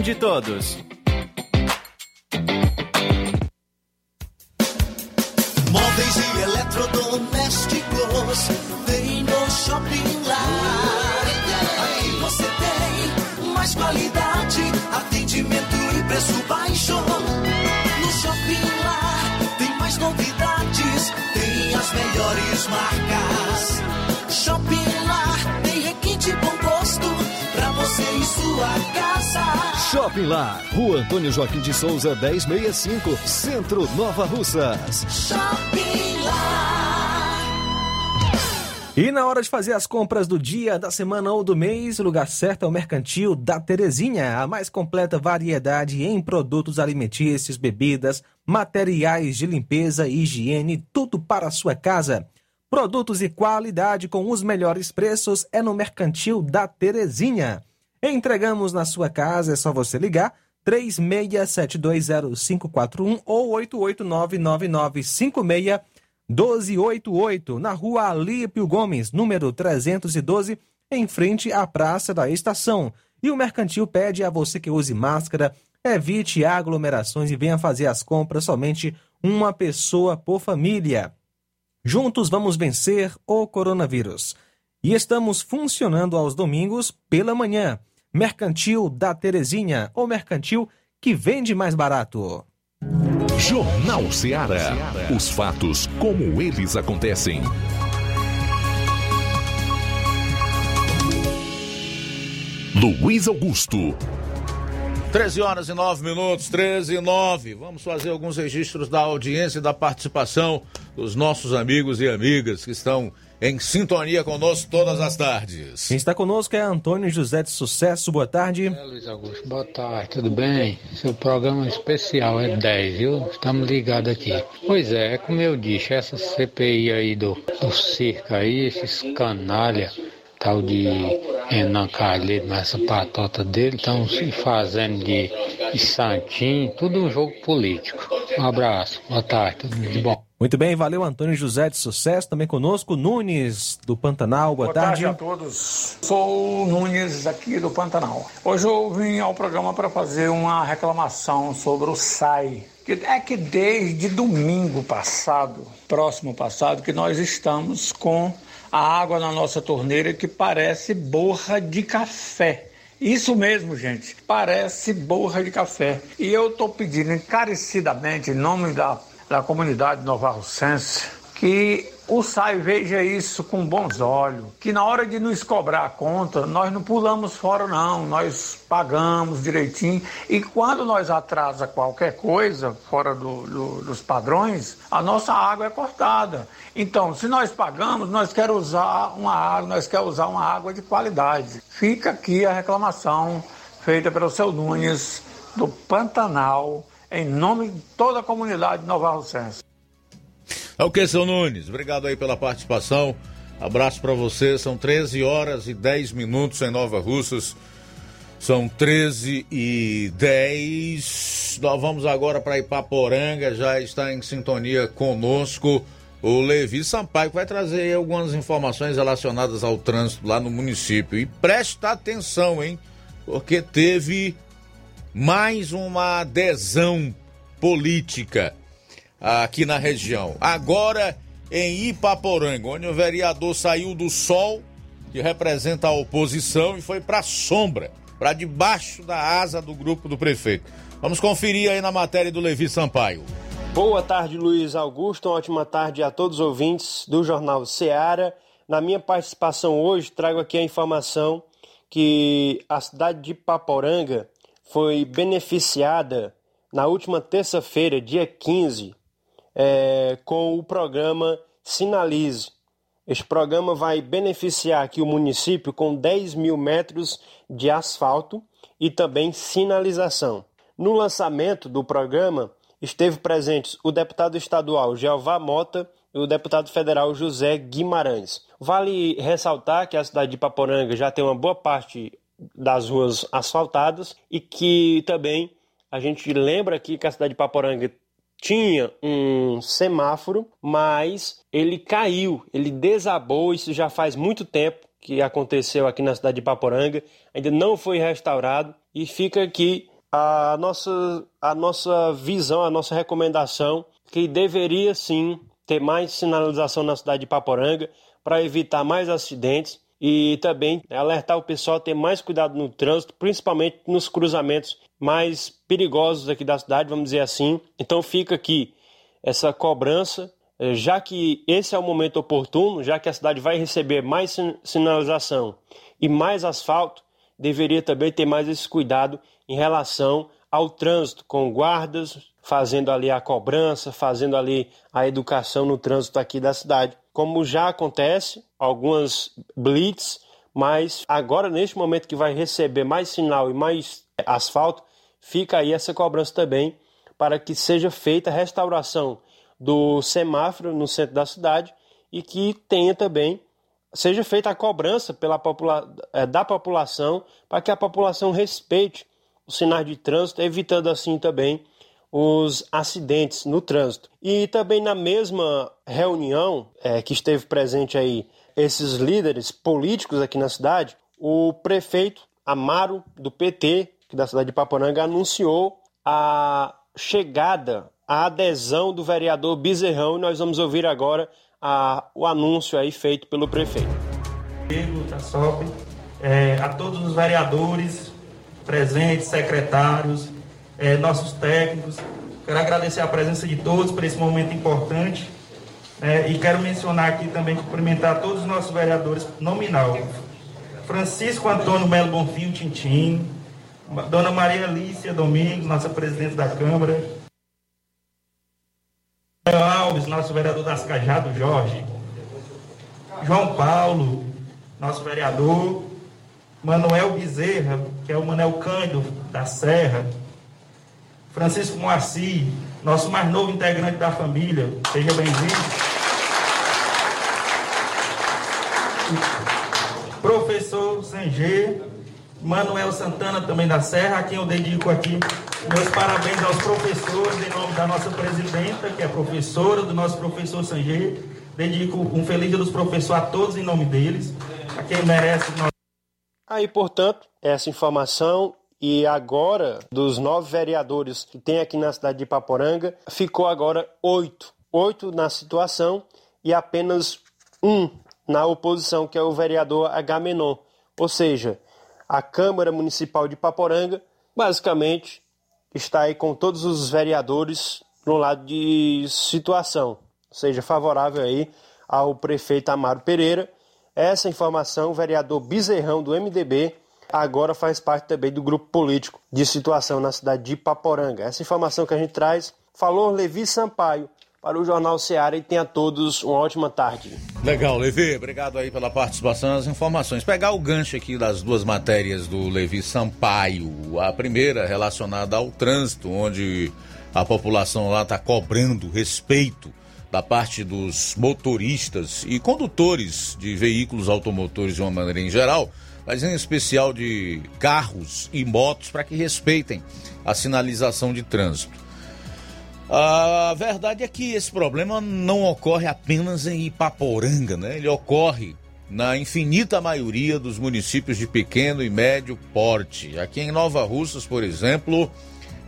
De todos. Móveis e eletrodomésticos tem no Shopping Lar. Aqui você tem mais qualidade, atendimento e preço baixo. No Shopping Lar tem mais novidades, tem as melhores marcas. Shopping Lar tem requinte bom gosto pra você e sua casa. Shopping Lá, Rua Antônio Joaquim de Souza, 1065, Centro Nova Russas. Shopping Lar. E na hora de fazer as compras do dia, da semana ou do mês, o lugar certo é o Mercantil da Terezinha, a mais completa variedade em produtos alimentícios, bebidas, materiais de limpeza e higiene, tudo para a sua casa. Produtos e qualidade com os melhores preços é no Mercantil da Terezinha. Entregamos na sua casa, é só você ligar 36720541 ou 88999561288, na rua Alípio Gomes, número 312, em frente à Praça da Estação. E o Mercantil pede a você que use máscara, evite aglomerações e venha fazer as compras somente uma pessoa por família. Juntos vamos vencer o coronavírus. E estamos funcionando aos domingos pela manhã. Mercantil da Terezinha, o mercantil que vende mais barato. Jornal Ceará. Os fatos como eles acontecem. Luiz Augusto. 13 horas e 9 minutos, 13 e 9. Vamos fazer alguns registros da audiência e da participação dos nossos amigos e amigas que estão em sintonia conosco todas as tardes. Quem está conosco é Antônio José de Sucesso. Boa tarde. É, Luiz Augusto, boa tarde, tudo bem? Seu programa especial é 10, viu? Estamos ligados aqui. Pois é, é como eu disse, essa CPI aí do, do circo aí, esses canalha, tal de Renan Calheiro, mas essa patota dele, estão se fazendo de, de santinho, tudo um jogo político. Um abraço, boa tarde, tudo de bom. Muito bem, valeu Antônio José de Sucesso, também conosco, Nunes do Pantanal, boa, Boa tarde a todos. Sou o Nunes aqui do Pantanal. Hoje eu vim ao programa para fazer uma reclamação sobre o SAI, É que desde domingo passado, próximo passado, que nós estamos com a água na nossa torneira que parece borra de café. Isso mesmo, gente, parece borra de café. E eu estou pedindo encarecidamente, em nome da, da comunidade Nova Rocense, que o SAI veja isso com bons olhos, que na hora de nos cobrar a conta, nós não pulamos fora não, nós pagamos direitinho e quando nós atrasa qualquer coisa fora do, do, dos padrões, a nossa água é cortada. Então, se nós pagamos, nós queremos usar uma água, nós queremos usar uma água de qualidade. Fica aqui a reclamação feita pelo seu Nunes do Pantanal, em nome de toda a comunidade de Nova Rocense. É o que, seu Nunes? Obrigado aí pela participação. Abraço para você. São 13 horas e 10 minutos em Nova Russas. São 13 e 10. Nós vamos agora para Ipaporanga. Já está em sintonia conosco o Levi Sampaio, que vai trazer algumas informações relacionadas ao trânsito lá no município. E presta atenção, hein? Porque teve mais uma adesão política aqui na região. Agora em Ipaporanga, onde o vereador saiu do sol, que representa a oposição, e foi para a sombra, para debaixo da asa do grupo do prefeito. Vamos conferir aí na matéria do Levi Sampaio. Boa tarde, Luiz Augusto. Uma ótima tarde a todos os ouvintes do Jornal Seara. Na minha participação hoje, trago aqui a informação que a cidade de Ipaporanga foi beneficiada na última terça-feira, dia 15, é, com o programa Sinalize. Este programa vai beneficiar aqui o município com 10 mil metros de asfalto e também sinalização. No lançamento do programa esteve presentes o deputado estadual Jeová Mota e o deputado federal José Guimarães. Vale ressaltar que a cidade de Paporanga já tem uma boa parte das ruas asfaltadas e que também a gente lembra aqui que a cidade de Paporanga tinha um semáforo, mas ele caiu, ele desabou. Isso já faz muito tempo que aconteceu aqui na cidade de Paporanga, ainda não foi restaurado e fica aqui a nossa, a nossa visão, a nossa recomendação que deveria sim ter mais sinalização na cidade de Paporanga para evitar mais acidentes e também alertar o pessoal a ter mais cuidado no trânsito, principalmente nos cruzamentos mais perigosos aqui da cidade, vamos dizer assim. Então fica aqui essa cobrança, eh, já que esse é o momento oportuno, já que a cidade vai receber mais sinalização e mais asfalto, deveria também ter mais esse cuidado em relação ao trânsito, com guardas fazendo ali a cobrança, fazendo ali a educação no trânsito aqui da cidade como já acontece, algumas blitz, mas agora neste momento que vai receber mais sinal e mais asfalto, fica aí essa cobrança também para que seja feita a restauração do semáforo no centro da cidade e que tenha também seja feita a cobrança pela popula eh, da população para que a população respeite os sinais de trânsito, evitando assim também os acidentes no trânsito. E também na mesma reunião é, que esteve presente aí esses líderes políticos aqui na cidade, o prefeito Amaro do PT, que da cidade de Paporanga, anunciou a chegada, a adesão do vereador Bezerrão e nós vamos ouvir agora a, o anúncio aí feito pelo prefeito. É, a todos os vereadores presentes, secretários, é, nossos técnicos. Quero agradecer a presença de todos por esse momento importante. É, e quero mencionar aqui também, cumprimentar todos os nossos vereadores nominal. Francisco Antônio Melo Bonfim, Tintim, Dona Maria Alicia Domingos, nossa presidente da Câmara, Alves, nosso vereador das Cajado, Jorge, João Paulo, nosso vereador, Manuel Bezerra, que é o Manuel Cândido da Serra, Francisco Moacir, nosso mais novo integrante da família. Seja bem-vindo. Professor Sanger, Manuel Santana também da Serra, a quem eu dedico aqui meus parabéns aos professores, em nome da nossa presidenta, que é professora, do nosso professor Sanger. Dedico um feliz dia dos professores a todos em nome deles, a quem merece. Aí, portanto, essa informação e agora, dos nove vereadores que tem aqui na cidade de Paporanga, ficou agora oito. Oito na situação e apenas um na oposição, que é o vereador Agamenon. Ou seja, a Câmara Municipal de Paporanga basicamente está aí com todos os vereadores no lado de situação, seja favorável aí ao prefeito Amaro Pereira. Essa informação, o vereador Bezerrão do MDB agora faz parte também do grupo político de situação na cidade de Paporanga. Essa informação que a gente traz, falou Levi Sampaio para o Jornal Ceará e tenha todos uma ótima tarde. Legal, Levi, obrigado aí pela participação nas informações. Pegar o gancho aqui das duas matérias do Levi Sampaio. A primeira relacionada ao trânsito, onde a população lá está cobrando respeito da parte dos motoristas e condutores de veículos automotores de uma maneira em geral, mas em especial de carros e motos, para que respeitem a sinalização de trânsito. A verdade é que esse problema não ocorre apenas em Ipaporanga, né? Ele ocorre na infinita maioria dos municípios de pequeno e médio porte. Aqui em Nova Russas, por exemplo,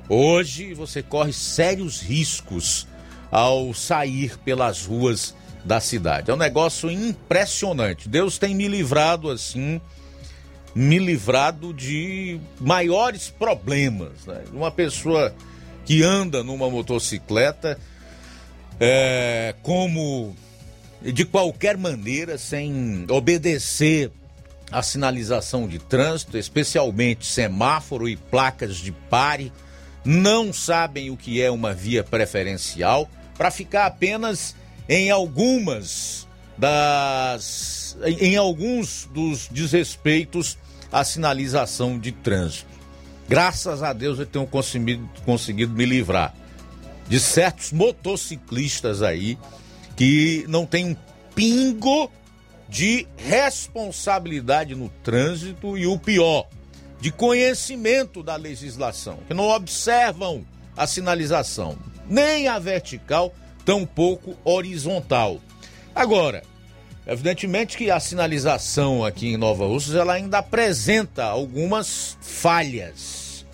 hoje você corre sérios riscos ao sair pelas ruas da cidade. É um negócio impressionante. Deus tem me livrado assim, me livrado de maiores problemas. Né? Uma pessoa que anda numa motocicleta é, como de qualquer maneira, sem obedecer a sinalização de trânsito, especialmente semáforo e placas de pare, não sabem o que é uma via preferencial, para ficar apenas em algumas das em alguns dos desrespeitos à sinalização de trânsito. Graças a Deus eu tenho conseguido, conseguido me livrar de certos motociclistas aí que não tem um pingo de responsabilidade no trânsito e o pior, de conhecimento da legislação, que não observam a sinalização, nem a vertical, tampouco horizontal. Agora, evidentemente que a sinalização aqui em Nova Russas ela ainda apresenta algumas falhas,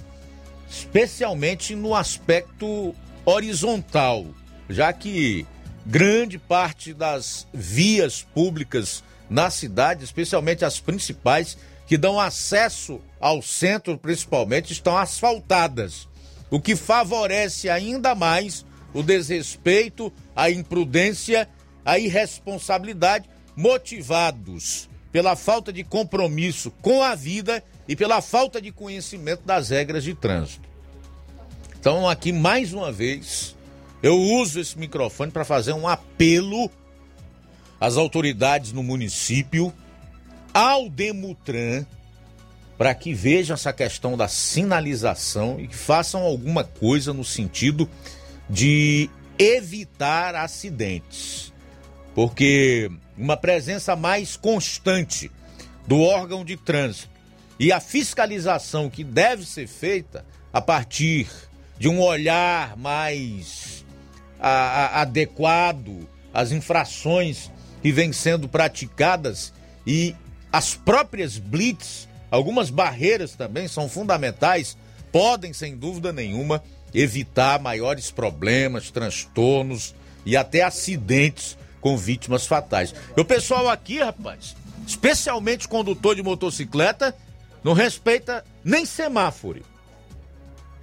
especialmente no aspecto horizontal, já que grande parte das vias públicas na cidade, especialmente as principais, que dão acesso ao centro principalmente, estão asfaltadas, o que favorece ainda mais o desrespeito, a imprudência, a irresponsabilidade, motivados pela falta de compromisso com a vida e pela falta de conhecimento das regras de trânsito. Então, aqui mais uma vez, eu uso esse microfone para fazer um apelo às autoridades no município, ao Demutran, para que vejam essa questão da sinalização e que façam alguma coisa no sentido de evitar acidentes. Porque uma presença mais constante do órgão de trânsito e a fiscalização que deve ser feita a partir de um olhar mais a, a, adequado às infrações que vêm sendo praticadas e as próprias blitz, algumas barreiras também são fundamentais, podem, sem dúvida nenhuma, evitar maiores problemas, transtornos e até acidentes com vítimas fatais. E o pessoal aqui, rapaz, especialmente condutor de motocicleta, não respeita nem semáforo.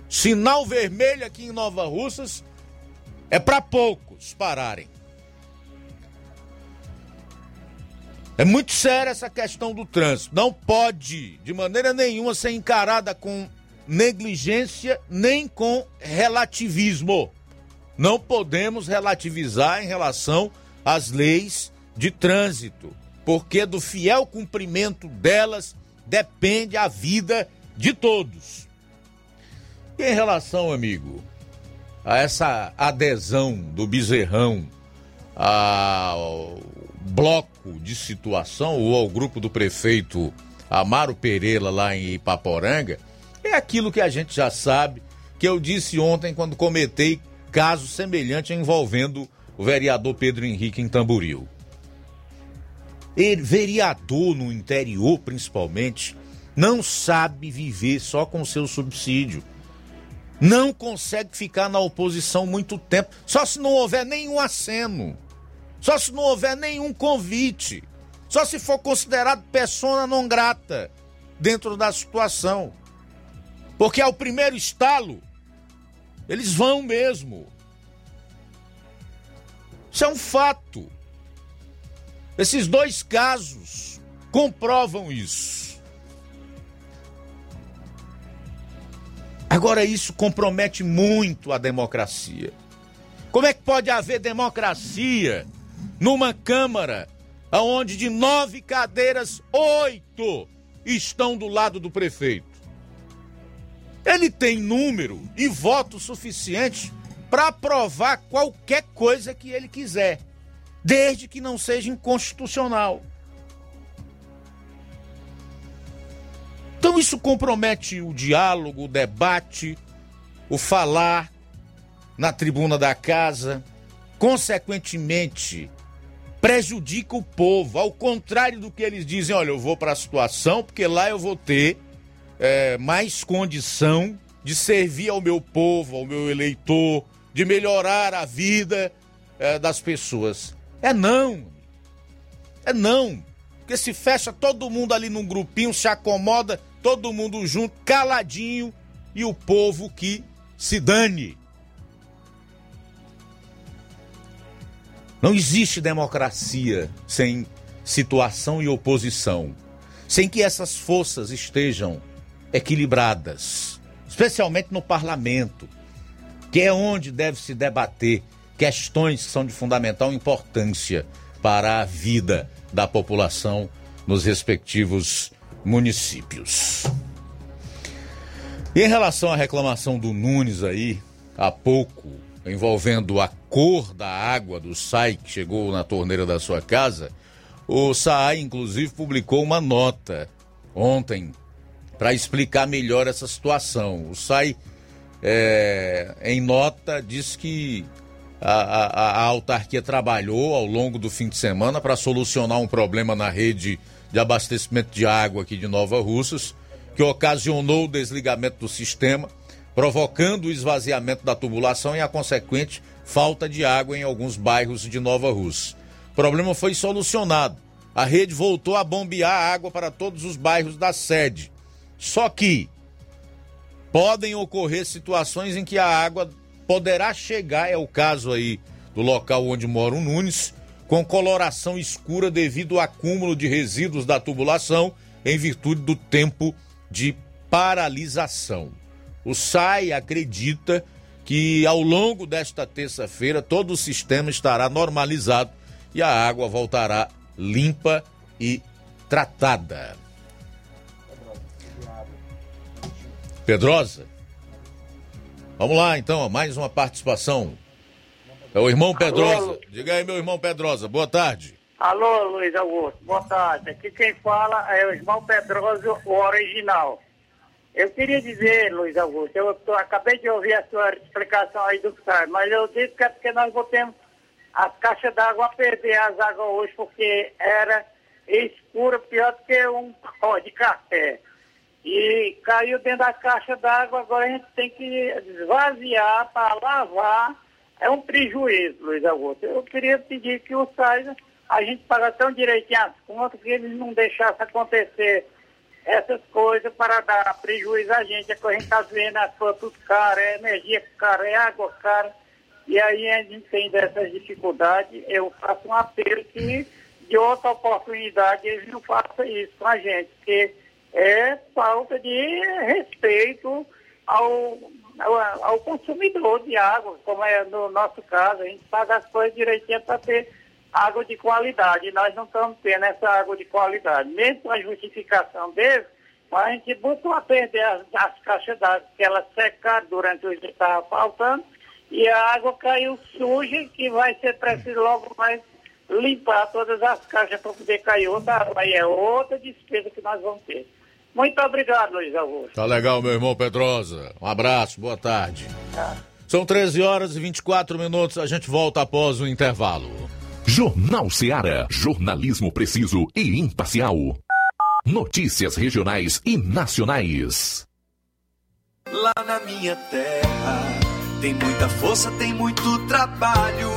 Sinal vermelho aqui em Nova Russas é para poucos pararem. É muito séria essa questão do trânsito. Não pode, de maneira nenhuma, ser encarada com negligência nem com relativismo. Não podemos relativizar em relação às leis de trânsito, porque do fiel cumprimento delas depende a vida de todos. E em relação, amigo, a essa adesão do Bezerrão ao bloco de situação ou ao grupo do prefeito Amaro Pereira lá em Ipaporanga, é aquilo que a gente já sabe, que eu disse ontem quando comentei caso semelhante envolvendo o vereador Pedro Henrique em Tamboril. Ele, vereador no interior, principalmente, não sabe viver só com seu subsídio. Não consegue ficar na oposição muito tempo, só se não houver nenhum aceno, só se não houver nenhum convite, só se for considerado persona non grata dentro da situação. Porque ao primeiro estalo, eles vão mesmo. Isso é um fato. Esses dois casos comprovam isso. Agora, isso compromete muito a democracia. Como é que pode haver democracia numa Câmara onde de nove cadeiras, oito estão do lado do prefeito? Ele tem número e votos suficientes para aprovar qualquer coisa que ele quiser, desde que não seja inconstitucional. Então isso compromete o diálogo, o debate, o falar na tribuna da casa, consequentemente prejudica o povo, ao contrário do que eles dizem, olha, eu vou para a situação porque lá eu vou ter é, mais condição de servir ao meu povo, ao meu eleitor, de melhorar a vida é, das pessoas. É não. É não. Porque se fecha todo mundo ali num grupinho, se acomoda todo mundo junto, caladinho, e o povo que se dane. Não existe democracia sem situação e oposição, sem que essas forças estejam equilibradas, especialmente no parlamento que é onde deve se debater questões que são de fundamental importância para a vida da população nos respectivos municípios. Em relação à reclamação do Nunes aí, há pouco, envolvendo a cor da água do SAI que chegou na torneira da sua casa, o SAI, inclusive, publicou uma nota ontem para explicar melhor essa situação. O SAI é, em nota, diz que a, a, a, autarquia trabalhou ao longo do fim de semana para solucionar um problema na rede de abastecimento de água aqui de Nova Russas, que ocasionou o desligamento do sistema, provocando o esvaziamento da tubulação e a consequente falta de água em alguns bairros de Nova Russa. O problema foi solucionado. A rede voltou a bombear água para todos os bairros da sede. Só que podem ocorrer situações em que a água poderá chegar, é o caso aí do local onde mora o Nunes, com coloração escura devido ao acúmulo de resíduos da tubulação em virtude do tempo de paralisação. O SAI acredita que ao longo desta terça-feira todo o sistema estará normalizado e a água voltará limpa e tratada. Pedrosa. Vamos lá, então, mais uma participação. É o irmão Pedrosa. Alô? Diga aí, meu irmão Pedrosa. Boa tarde. Alô, Luiz Augusto. Boa tarde. Aqui quem fala é o irmão Pedrosa, o original. Eu queria dizer, Luiz Augusto, eu, eu acabei de ouvir a sua explicação aí do SAR, mas eu disse que é porque nós botamos as caixas d'água a perder as águas hoje, porque era escura, pior do que um pó de café e caiu dentro da caixa d'água, agora a gente tem que esvaziar para lavar. É um prejuízo, Luiz Augusto. Eu queria pedir que o SAIS, a gente paga tão direitinho as contas, que eles não deixassem acontecer essas coisas para dar prejuízo a gente. É que a gente está vendo as coisas tudo caro, é energia cara, é água cara. E aí a gente tem dessas dificuldades. Eu faço um apelo que de outra oportunidade eles não façam isso com a gente, porque é falta de respeito ao, ao, ao, consumidor de água, como é no nosso caso, a gente paga as coisas direitinho para ter água de qualidade. Nós não estamos tendo essa água de qualidade. Mesmo com a justificação deles, a gente botou a perder as, as caixas d'água, que elas secaram durante o dia estava faltando, e a água caiu suja, que vai ser preciso logo mais limpar todas as caixas para poder cair outra água. Aí é outra despesa que nós vamos ter. Muito obrigado, Luiz Augusto. Tá legal, meu irmão Pedrosa. Um abraço, boa tarde. Tá. São 13 horas e 24 minutos, a gente volta após o intervalo. Jornal Seara. Jornalismo preciso e imparcial. Notícias regionais e nacionais. Lá na minha terra tem muita força, tem muito trabalho.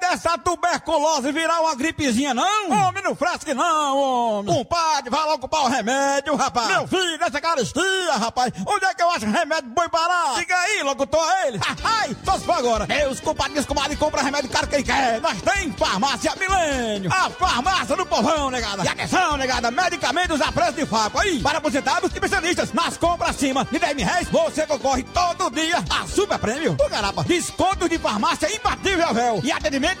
dessa tuberculose virar uma gripezinha, não? Homem, não fresque não, homem. Compadre, vai logo comprar o remédio, rapaz. Meu filho, nessa caristia, rapaz. Onde é que eu acho remédio bom parar? Diga aí, locutor, ele. [LAUGHS] Ai, só se for agora. Meus compadres, comadre, compra remédio caro quem quer. Nós tem farmácia milênio. A farmácia do povão, negada. E atenção, negada, medicamentos a preço de faco. Aí, para aposentados e especialistas. Nas compras acima de 10 mil reais, você concorre todo dia a super prêmio. Do garapa, desconto de farmácia imbatível, véu. E atendimento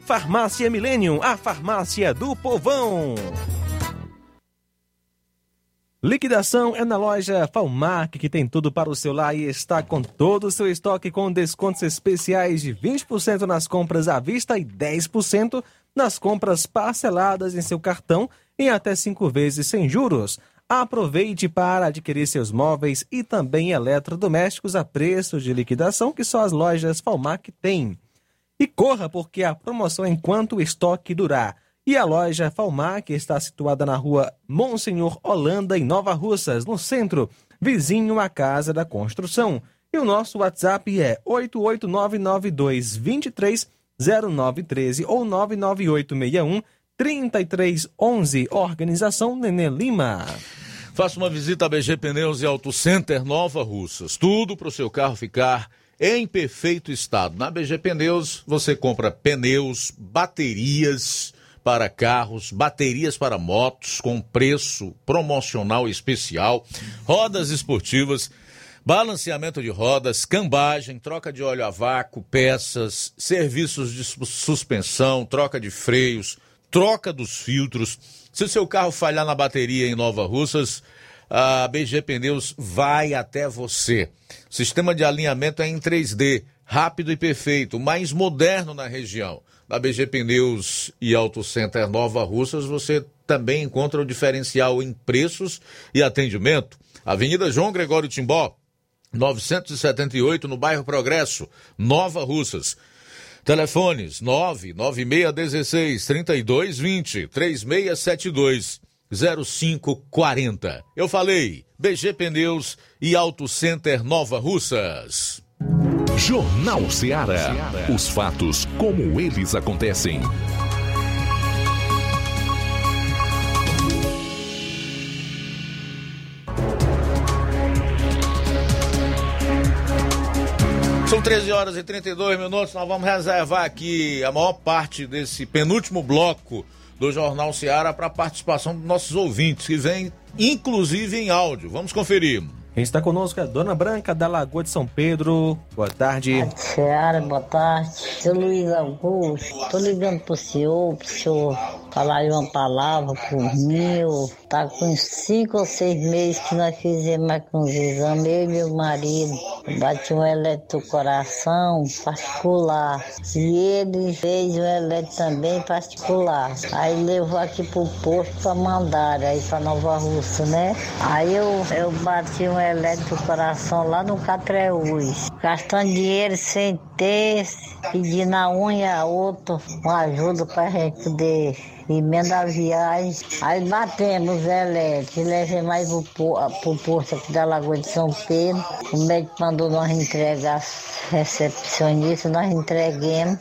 Farmácia Millennium, a farmácia do povão. Liquidação é na loja Falmac, que tem tudo para o seu lar e está com todo o seu estoque com descontos especiais de 20% nas compras à vista e 10% nas compras parceladas em seu cartão em até cinco vezes sem juros. Aproveite para adquirir seus móveis e também eletrodomésticos a preço de liquidação que só as lojas Falmac têm. E corra porque a promoção é enquanto o estoque durar. E a loja Falmac está situada na rua Monsenhor Holanda, em Nova Russas, no centro, vizinho à Casa da Construção. E o nosso WhatsApp é 88992230913 ou 99861 3311. Organização Nenê Lima. Faça uma visita a BG Pneus e Auto Center Nova Russas. Tudo para o seu carro ficar em perfeito estado. Na BG Pneus você compra pneus, baterias para carros, baterias para motos com preço promocional especial, rodas esportivas, balanceamento de rodas, cambagem, troca de óleo a vácuo, peças, serviços de suspensão, troca de freios, troca dos filtros. Se o seu carro falhar na bateria em Nova Russas, a BG Pneus vai até você. Sistema de alinhamento é em 3D, rápido e perfeito, mais moderno na região. Na BG Pneus e Auto Center Nova Russas, você também encontra o diferencial em preços e atendimento. Avenida João Gregório Timbó, 978, no bairro Progresso, Nova Russas. Telefones 99616 3220 3672 0540. Eu falei, BG Pneus e Auto Center Nova Russas. Jornal Ceará. Os fatos como eles acontecem. São 13 horas e 32 minutos. Nós vamos reservar aqui a maior parte desse penúltimo bloco do Jornal Ceará para a participação dos nossos ouvintes, que vem inclusive em áudio. Vamos conferir. Quem está conosco é a Dona Branca da Lagoa de São Pedro. Boa tarde. Seara, boa tarde. Seu Luiz Augusto, tô ligando pro senhor, pro senhor falar uma palavra por mim. Tá com cinco ou seis meses que nós fizemos aqui uns exames, eu e meu marido. Bati um eletro coração particular. E ele fez um eletro também particular. Aí levou aqui pro posto pra mandar, aí pra Nova Russa, né? Aí eu, eu bati um eletro coração lá no Catreús. Gastando dinheiro sem ter, pedindo a um e a outro uma ajuda pra gente poder emenda a viagem. Aí batemos elétrico, levei mais pro, pro posto aqui da Lagoa de São Pedro. O médico mandou nós entregar recepcionista, nós entreguemos.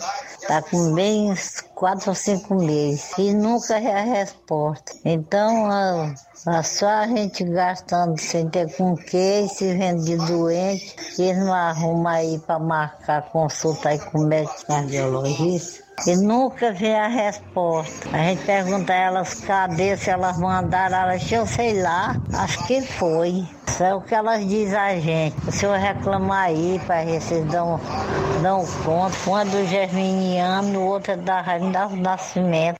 Tá com bem quatro ou cinco meses. E nunca é a resposta. Então, só a gente gastando sem ter com que, se vende de doente, eles não arrumam aí para marcar consulta aí com o médico cardiologista. E nunca vê a resposta. A gente pergunta a elas cadê, se elas mandaram, elas, eu sei lá, acho que foi. Isso é o que elas dizem a gente. O senhor reclama aí, para vocês dão, dão conta. Um é do Germiniano, o outro é da Rainha do Nascimento.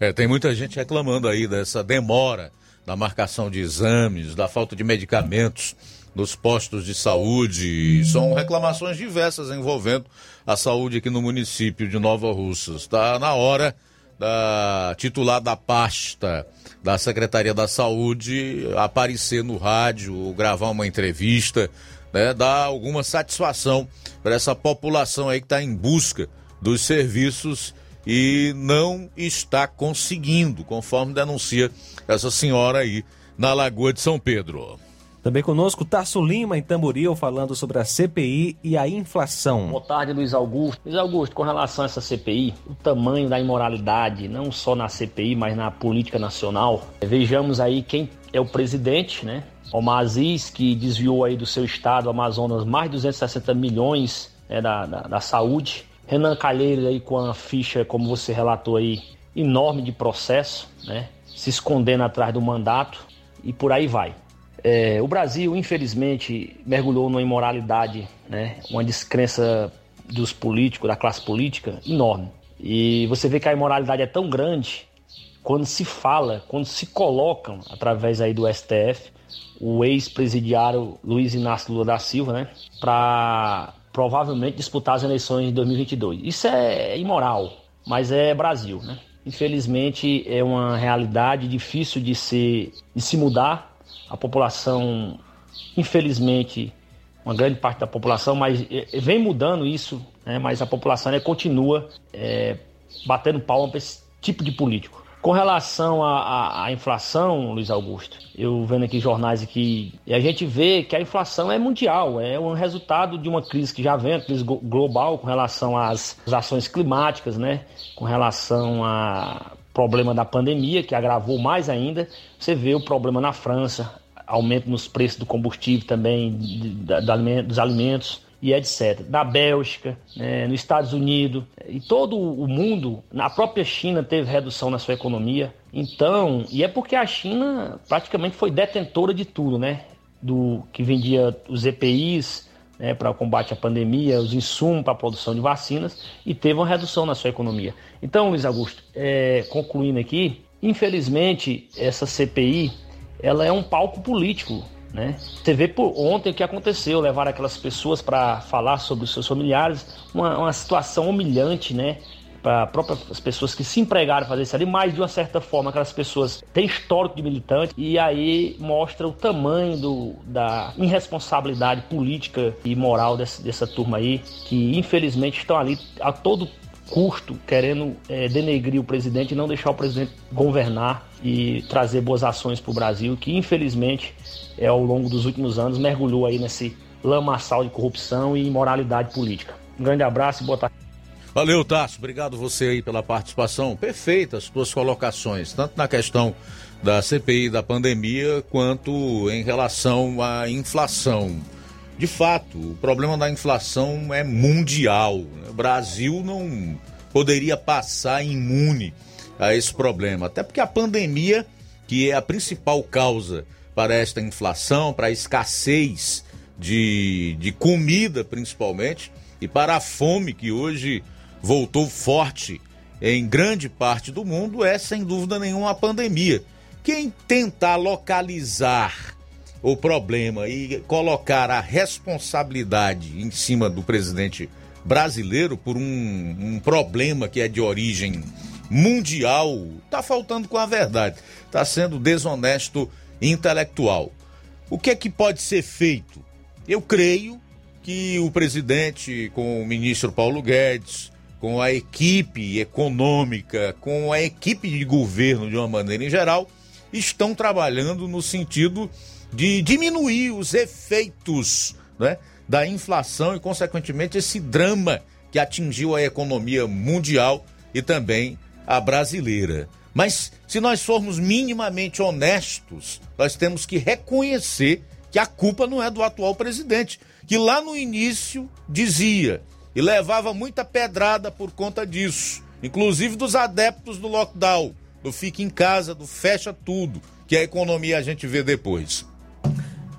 É, tem muita gente reclamando aí dessa demora na marcação de exames, da falta de medicamentos nos postos de saúde. São reclamações diversas envolvendo a saúde aqui no município de Nova Russas. Está na hora da titular da pasta da Secretaria da Saúde aparecer no rádio, gravar uma entrevista, né, dar alguma satisfação para essa população aí que está em busca dos serviços e não está conseguindo, conforme denuncia essa senhora aí na Lagoa de São Pedro. Também conosco Tasso Lima em Tamboril falando sobre a CPI e a inflação. Boa tarde, Luiz Augusto. Luiz Augusto, com relação a essa CPI, o tamanho da imoralidade, não só na CPI, mas na política nacional. Vejamos aí quem é o presidente, né? Omar Aziz, que desviou aí do seu estado, Amazonas, mais de 260 milhões né, da, da, da saúde. Renan Calheiros aí com a ficha, como você relatou aí, enorme de processo, né? Se escondendo atrás do mandato e por aí vai. É, o Brasil, infelizmente, mergulhou numa imoralidade, né, uma descrença dos políticos, da classe política, enorme. E você vê que a imoralidade é tão grande quando se fala, quando se colocam, através aí do STF, o ex-presidiário Luiz Inácio Lula da Silva, né, para provavelmente disputar as eleições de 2022. Isso é imoral, mas é Brasil, né? Infelizmente é uma realidade difícil de se, de se mudar. A população, infelizmente, uma grande parte da população, mas é, é, vem mudando isso, né? mas a população né, continua é, batendo palma para esse tipo de político. Com relação à, inflação, Luiz Augusto, eu vendo aqui jornais aqui, e a gente vê que a inflação é mundial, é um resultado de uma crise que já vem, uma crise global com relação às, ações climáticas, né? Com relação ao problema da pandemia, que agravou mais ainda. Você vê o problema na França, aumento nos preços do combustível também, dos alimentos e etc. Da Bélgica, né, nos Estados Unidos e todo o mundo, na própria China teve redução na sua economia. Então, e é porque a China praticamente foi detentora de tudo, né? Do que vendia os EPIs né, para o combate à pandemia, os insumos para a produção de vacinas e teve uma redução na sua economia. Então, Luiz Augusto, é, concluindo aqui, infelizmente essa CPI ela é um palco político né? Você vê por ontem o que aconteceu, levar aquelas pessoas para falar sobre os seus familiares, uma, uma situação humilhante, né? Para próprias pessoas que se empregaram a fazer isso ali, mas de uma certa forma aquelas pessoas têm histórico de militante e aí mostra o tamanho do, da irresponsabilidade política e moral dessa, dessa turma aí, que infelizmente estão ali a todo custo querendo é, denegrir o presidente e não deixar o presidente governar e trazer boas ações para o Brasil, que infelizmente é, ao longo dos últimos anos mergulhou aí nesse lamaçal de corrupção e imoralidade política. Um grande abraço e boa tarde. Valeu, Tasso. Obrigado você aí pela participação. Perfeita as suas colocações, tanto na questão da CPI da pandemia, quanto em relação à inflação. De fato, o problema da inflação é mundial. O Brasil não poderia passar imune a esse problema, até porque a pandemia, que é a principal causa para esta inflação, para a escassez de, de comida principalmente, e para a fome que hoje voltou forte em grande parte do mundo, é sem dúvida nenhuma a pandemia. Quem tentar localizar o problema e colocar a responsabilidade em cima do presidente brasileiro por um, um problema que é de origem mundial, está faltando com a verdade, está sendo desonesto intelectual. O que é que pode ser feito? Eu creio que o presidente, com o ministro Paulo Guedes, com a equipe econômica, com a equipe de governo de uma maneira em geral, estão trabalhando no sentido de diminuir os efeitos né, da inflação e, consequentemente, esse drama que atingiu a economia mundial e também a brasileira. Mas se nós formos minimamente honestos, nós temos que reconhecer que a culpa não é do atual presidente, que lá no início dizia e levava muita pedrada por conta disso, inclusive dos adeptos do lockdown, do fica em casa, do fecha tudo, que a economia a gente vê depois.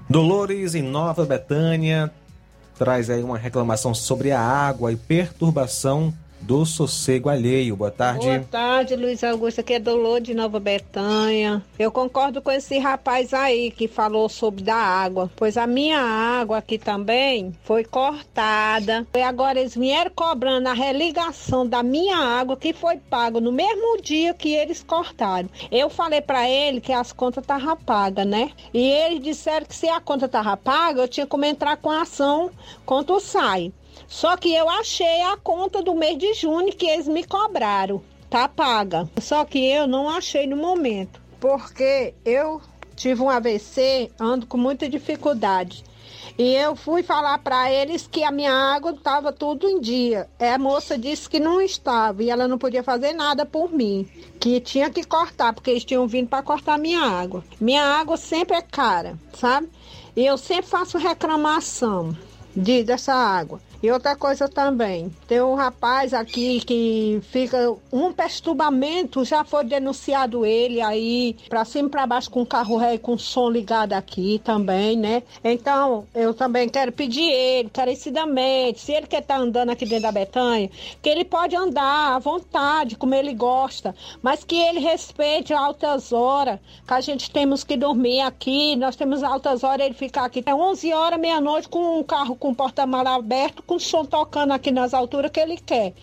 Dolores em Nova Betânia traz aí uma reclamação sobre a água e perturbação do Sossego Alheio. Boa tarde. Boa tarde, Luiz Augusto. Aqui é Dolor de Nova Betânia. Eu concordo com esse rapaz aí que falou sobre da água, pois a minha água aqui também foi cortada. E agora eles vieram cobrando a religação da minha água que foi pago no mesmo dia que eles cortaram. Eu falei para ele que as contas estavam pagas, né? E eles disseram que se a conta estava paga, eu tinha como entrar com a ação contra o SAI. Só que eu achei a conta do mês de junho que eles me cobraram. Tá paga. Só que eu não achei no momento. Porque eu tive um AVC, ando com muita dificuldade. E eu fui falar para eles que a minha água estava tudo em dia. É, a moça disse que não estava e ela não podia fazer nada por mim, que tinha que cortar, porque eles tinham vindo para cortar minha água. Minha água sempre é cara, sabe? E eu sempre faço reclamação de, dessa água. E outra coisa também, tem um rapaz aqui que fica um perturbamento, já foi denunciado ele aí pra cima e pra baixo com o carro ré com o som ligado aqui também, né? Então, eu também quero pedir ele, encarecidamente, se ele quer estar andando aqui dentro da Betanha, que ele pode andar à vontade, como ele gosta, mas que ele respeite altas horas, que a gente temos que dormir aqui, nós temos altas horas, ele ficar aqui até 11 horas, meia-noite, com um carro com porta-mala aberto, com som tocando aqui nas alturas que ele quer.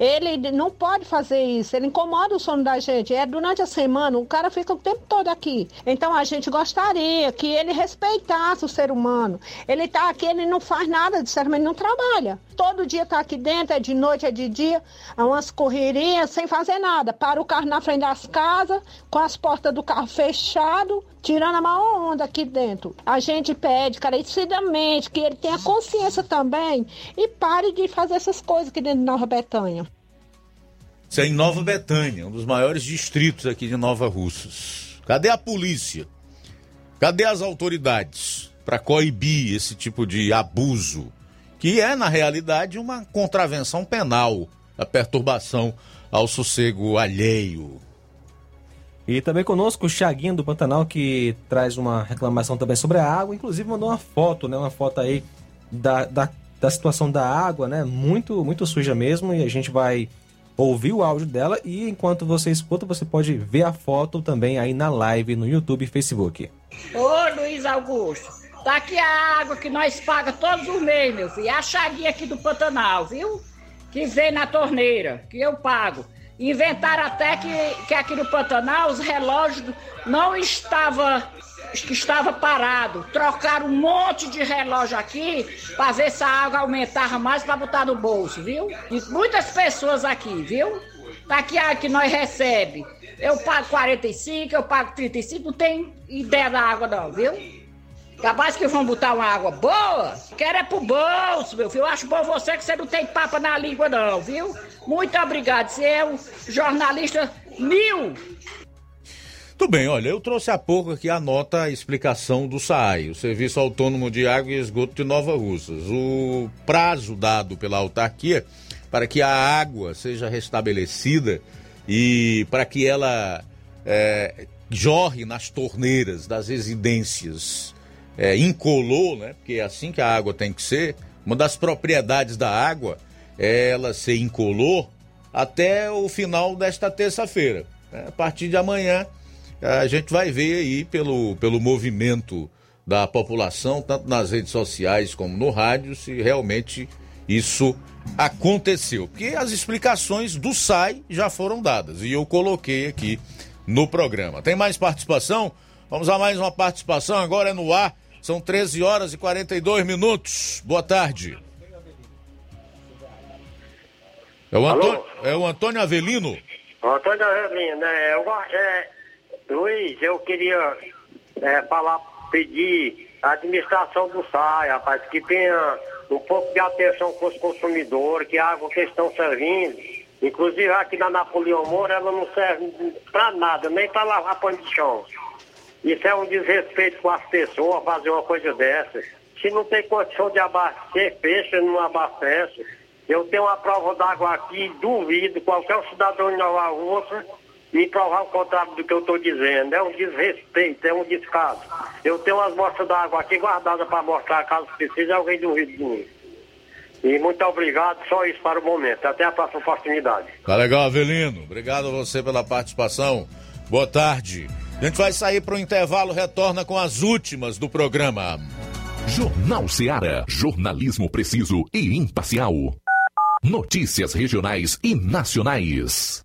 Ele não pode fazer isso, ele incomoda o sono da gente. É durante a semana, o cara fica o tempo todo aqui. Então a gente gostaria que ele respeitasse o ser humano. Ele tá aqui, ele não faz nada, sinceramente não trabalha. Todo dia tá aqui dentro, é de noite, é de dia, é umas correrias sem fazer nada. Para o carro na frente das casas, com as portas do carro fechado, tirando a maior onda aqui dentro. A gente pede carecidamente que ele tenha consciência também e pare de fazer essas coisas aqui dentro de Nova Betânia. Isso é em Nova Betânia, um dos maiores distritos aqui de Nova Russas. Cadê a polícia? Cadê as autoridades para coibir esse tipo de abuso? Que é, na realidade, uma contravenção penal, a perturbação ao sossego alheio. E também conosco o Chaguinho do Pantanal, que traz uma reclamação também sobre a água, inclusive mandou uma foto, né? Uma foto aí da, da, da situação da água, né? Muito, muito suja mesmo, e a gente vai ouvir o áudio dela e enquanto você escuta, você pode ver a foto também aí na live no YouTube e Facebook. Ô Luiz Augusto, tá aqui a água que nós paga todos os meses, meu filho. É a chaguinha aqui do Pantanal, viu? Que vem na torneira, que eu pago. Inventaram até que, que aqui no Pantanal os relógios não estavam que estava parado. Trocaram um monte de relógio aqui para ver se a água aumentava mais para botar no bolso, viu? E muitas pessoas aqui, viu? Tá aqui a que nós recebe. Eu pago 45, eu pago 35, não tem ideia da água não, viu? Capaz que vão botar uma água boa, quero é pro bolso, meu filho. Eu acho bom você que você não tem papa na língua não, viu? Muito obrigado, você é um jornalista mil. Tudo bem, olha, eu trouxe há pouco aqui a nota, a explicação do SAI, o Serviço Autônomo de Água e Esgoto de Nova Russas. O prazo dado pela autarquia para que a água seja restabelecida e para que ela é, jorre nas torneiras das residências é, incolor, né? Porque é assim que a água tem que ser. Uma das propriedades da água é ela ser incolor até o final desta terça-feira. né? A partir de amanhã a gente vai ver aí pelo, pelo movimento da população, tanto nas redes sociais como no rádio, se realmente isso aconteceu. Porque as explicações do SAI já foram dadas e eu coloquei aqui no programa. Tem mais participação? Vamos a mais uma participação, agora é no ar. São 13 horas e 42 minutos. Boa tarde. É o, Antônio, é o Antônio Avelino. Antônio Avelino, né? Eu, é, Luiz, eu queria é, falar, pedir à administração do SAI, rapaz, que tenha um pouco de atenção com os consumidores, que a água que estão servindo, inclusive aqui na Napoleão Moura, ela não serve pra nada, nem pra lavar pano de chão. Isso é um desrespeito com as pessoas fazer uma coisa dessa. Se não tem condição de abastecer peixe, não abastece. Eu tenho uma prova d'água aqui, duvido qualquer cidadão de Nova Rússia me provar o contrário do que eu estou dizendo. É um desrespeito, é um descaso. Eu tenho umas mostras d'água aqui guardadas para mostrar caso precise, alguém duvide de mim. E muito obrigado, só isso para o momento. Até a próxima oportunidade. Tá legal, Avelino. Obrigado a você pela participação. Boa tarde. A gente vai sair para o intervalo, retorna com as últimas do programa. Jornal Seara. Jornalismo preciso e imparcial. Notícias regionais e nacionais.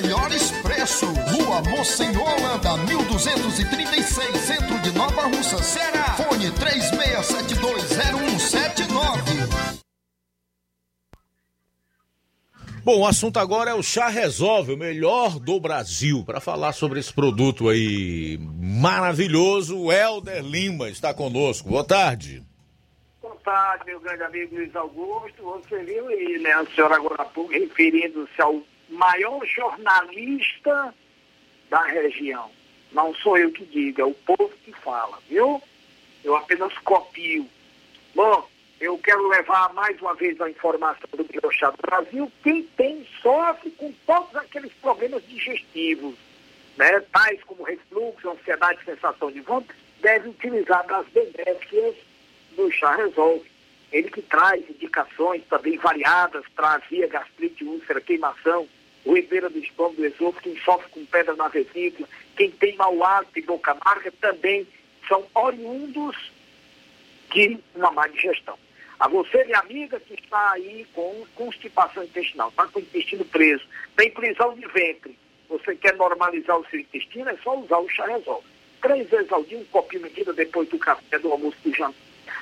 melhores preços. Rua Monsenhor Holanda, 1236, centro de Nova Russa, Ceará. Fone 36720179. Bom, o assunto agora é o Chá Resolve, o melhor do Brasil. Para falar sobre esse produto aí maravilhoso, o Helder Lima está conosco. Boa tarde. Boa tarde, meu grande amigo Luiz Augusto. Você viu aí, né, a senhora agora há pouco referindo-se ao maior jornalista da região. Não sou eu que digo, é o povo que fala, viu? Eu apenas copio. Bom, eu quero levar mais uma vez a informação do Chá do Brasil. Quem tem sofre com todos aqueles problemas digestivos, né? tais como refluxo, ansiedade, sensação de vômito, deve utilizar das benéficas do Chá Resolve. Ele que traz indicações também variadas para azia, gastrite, úlcera, queimação, ruedeira do estômago, do esôfago, quem sofre com pedra na vesícula, quem tem mau hálito e boca amarga, também são oriundos de uma má digestão. A você, minha amiga, que está aí com constipação intestinal, está com o intestino preso, tem prisão de ventre, você quer normalizar o seu intestino, é só usar o chá resolve. Três vezes ao dia, um copinho medida depois do café, do almoço, do jantar.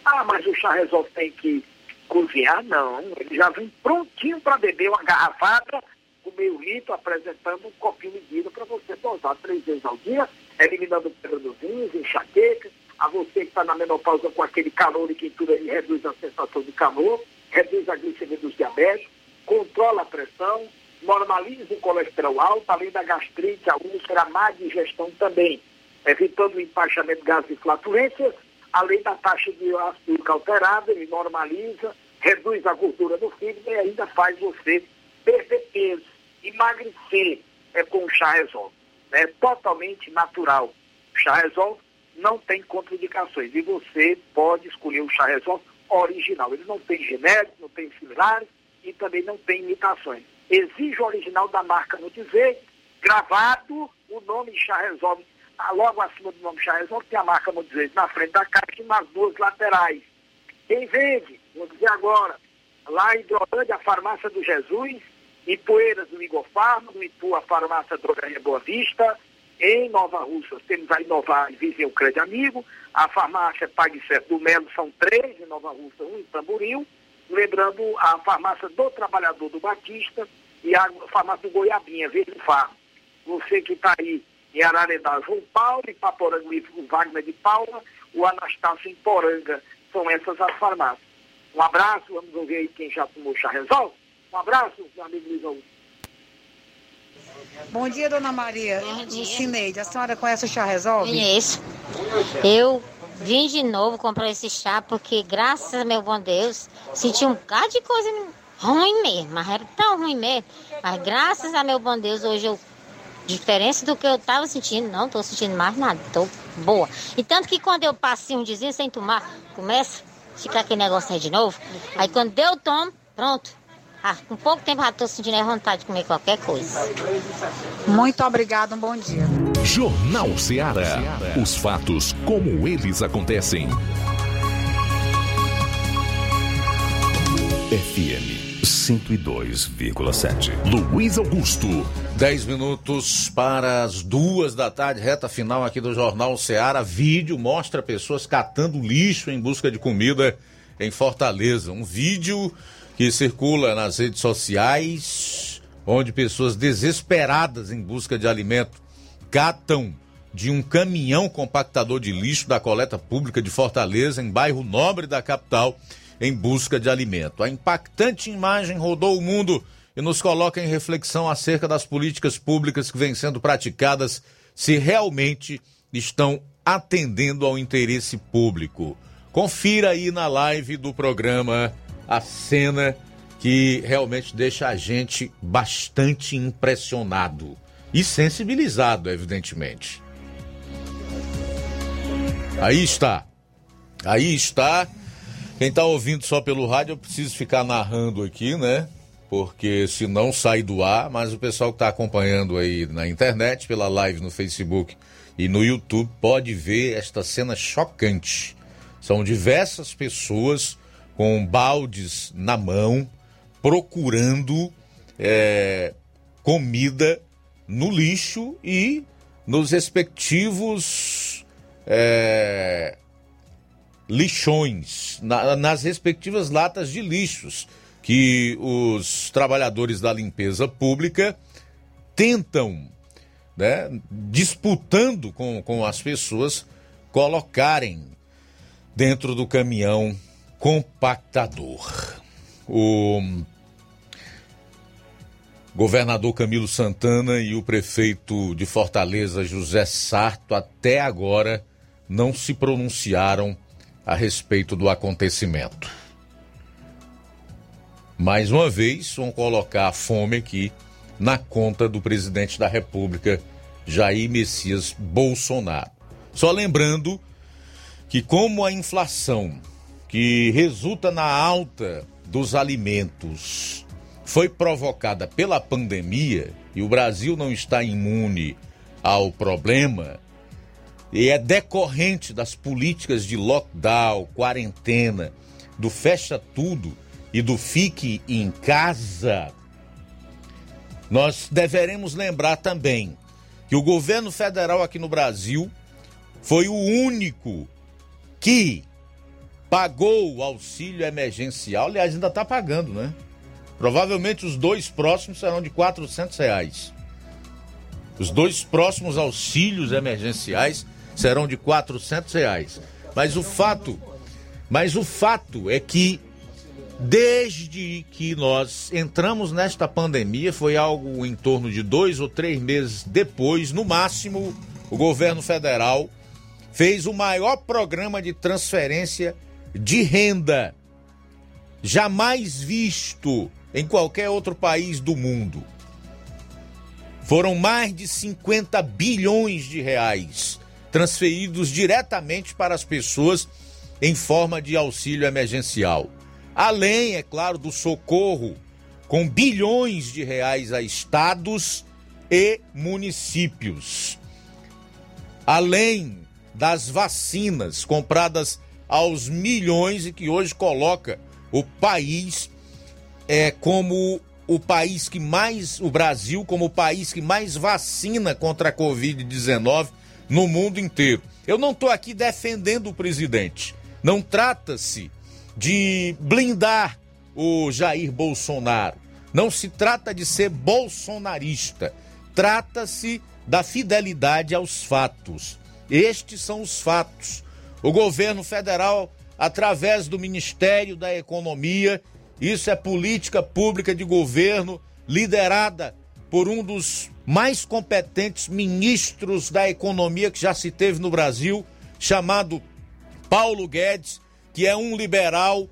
Ah, mas o chá resolve tem que cozinhar? Não, ele já vem prontinho para beber uma garrafada com meio litro, apresentando um copinho medida para você dosar três vezes ao dia, eliminando pedra dos rins, enxaqueca, a você que está na menopausa com aquele calor e quentura, ele reduz a sensação de calor, reduz a glicemia dos diabéticos, controla a pressão, normaliza o colesterol alto, além da gastrite, a úlcera, a má digestão também, evitando o empachamento de gases e flatulências, além da taxa de ácido alterada, ele normaliza, reduz a gordura do fígado e ainda faz você perder peso, emagrecer é com o chá resolve. É totalmente natural. O chá resolve não tem contraindicações. E você pode escolher o chá resolve original. Ele não tem genérico, não tem similares e também não tem imitações. Exige o original da marca no dizer, gravado o nome chá resolve ah, logo acima do nome Charresol, tem a marca Modizete na frente da caixa e nas duas laterais. Quem vende, vou dizer agora, lá em Hidrolândia, a farmácia do Jesus, em Poeiras, do Igor Farma, no Ipu, a farmácia Drogaria Boa Vista, em Nova Rússia, temos a Inovar e Vizinho Crédito Amigo, a farmácia Pague Certo do Melo, são três em Nova Rússia, um em Tamboril, lembrando a farmácia do Trabalhador do Batista e a farmácia do Goiabinha, Verde Farma. Você que está aí em Ararendá, João Paulo, em Paporanga, o Wagner de Paula, o Anastácio em Poranga, são essas as farmácias. Um abraço, vamos ouvir aí quem já tomou chá resolve. Um abraço, meu amigo Luiz Augusto. Bom dia, dona Maria. Bom dia. Cineide, a senhora conhece o chá resolve? Conheço. Eu vim de novo comprar esse chá porque, graças a meu bom Deus, senti um bocado de coisa ruim mesmo, mas era tão ruim mesmo. Mas graças a meu bom Deus, hoje eu, diferença do que eu estava sentindo, não estou sentindo mais nada, estou boa. E tanto que quando eu passei um dizinho sem tomar, começa a ficar aquele negócio aí de novo. Aí quando eu tomo, pronto, ah, com pouco tempo já estou sentindo a vontade de comer qualquer coisa. Muito obrigada, um bom dia. Jornal Ceará. Os fatos como eles acontecem. FM 102,7. Luiz Augusto. 10 minutos para as duas da tarde, reta final aqui do Jornal Ceará. Vídeo mostra pessoas catando lixo em busca de comida em Fortaleza. Um vídeo que circula nas redes sociais, onde pessoas desesperadas em busca de alimento catam de um caminhão compactador de lixo da coleta pública de Fortaleza, em bairro nobre da capital, em busca de alimento. A impactante imagem rodou o mundo e nos coloca em reflexão acerca das políticas públicas que vêm sendo praticadas, se realmente estão atendendo ao interesse público. Confira aí na live do programa a cena que realmente deixa a gente bastante impressionado e sensibilizado, evidentemente. Aí está. Aí está. Quem está ouvindo só pelo rádio, eu preciso ficar narrando aqui, né? Porque senão sai do ar, mas o pessoal que está acompanhando aí na internet, pela live no Facebook e no YouTube, pode ver esta cena chocante. São diversas pessoas com baldes na mão, procurando é, comida no lixo e nos respectivos é, lixões, na, nas respectivas latas de lixos que os trabalhadores da limpeza pública tentam, né, disputando com, com as pessoas, colocarem dentro do caminhão compactador. O governador Camilo Santana e o prefeito de Fortaleza, José Sarto, até agora não se pronunciaram a respeito do acontecimento. Mais uma vez, vão colocar a fome aqui na conta do presidente da República, Jair Messias Bolsonaro. Só lembrando que, como a inflação que resulta na alta dos alimentos. Foi provocada pela pandemia e o Brasil não está imune ao problema, e é decorrente das políticas de lockdown, quarentena, do fecha tudo e do fique em casa, nós deveremos lembrar também que o governo federal aqui no Brasil foi o único que pagou o auxílio emergencial, aliás, ainda está pagando, né? Provavelmente os dois próximos serão de 400 reais. Os dois próximos auxílios emergenciais serão de 400 reais. Mas o fato, mas o fato é que desde que nós entramos nesta pandemia, foi algo em torno de dois ou três meses depois, no máximo, o governo federal fez o maior programa de transferência de renda jamais visto em qualquer outro país do mundo. Foram mais de 50 bilhões de reais transferidos diretamente para as pessoas em forma de auxílio emergencial. Além, é claro, do socorro com bilhões de reais a estados e municípios. além das vacinas compradas aos milhões e que hoje coloca o país é, como o país que mais, o Brasil, como o país que mais vacina contra a Covid-19 no mundo inteiro. Eu não estou aqui defendendo o presidente. Não trata-se de blindar o Jair Bolsonaro. Não se trata de ser bolsonarista. Trata-se da fidelidade aos fatos. Estes são os fatos. O governo federal, através do Ministério da Economia, isso é política pública de governo liderada por um dos mais competentes ministros da economia que já se teve no Brasil, chamado Paulo Guedes, que é um liberal,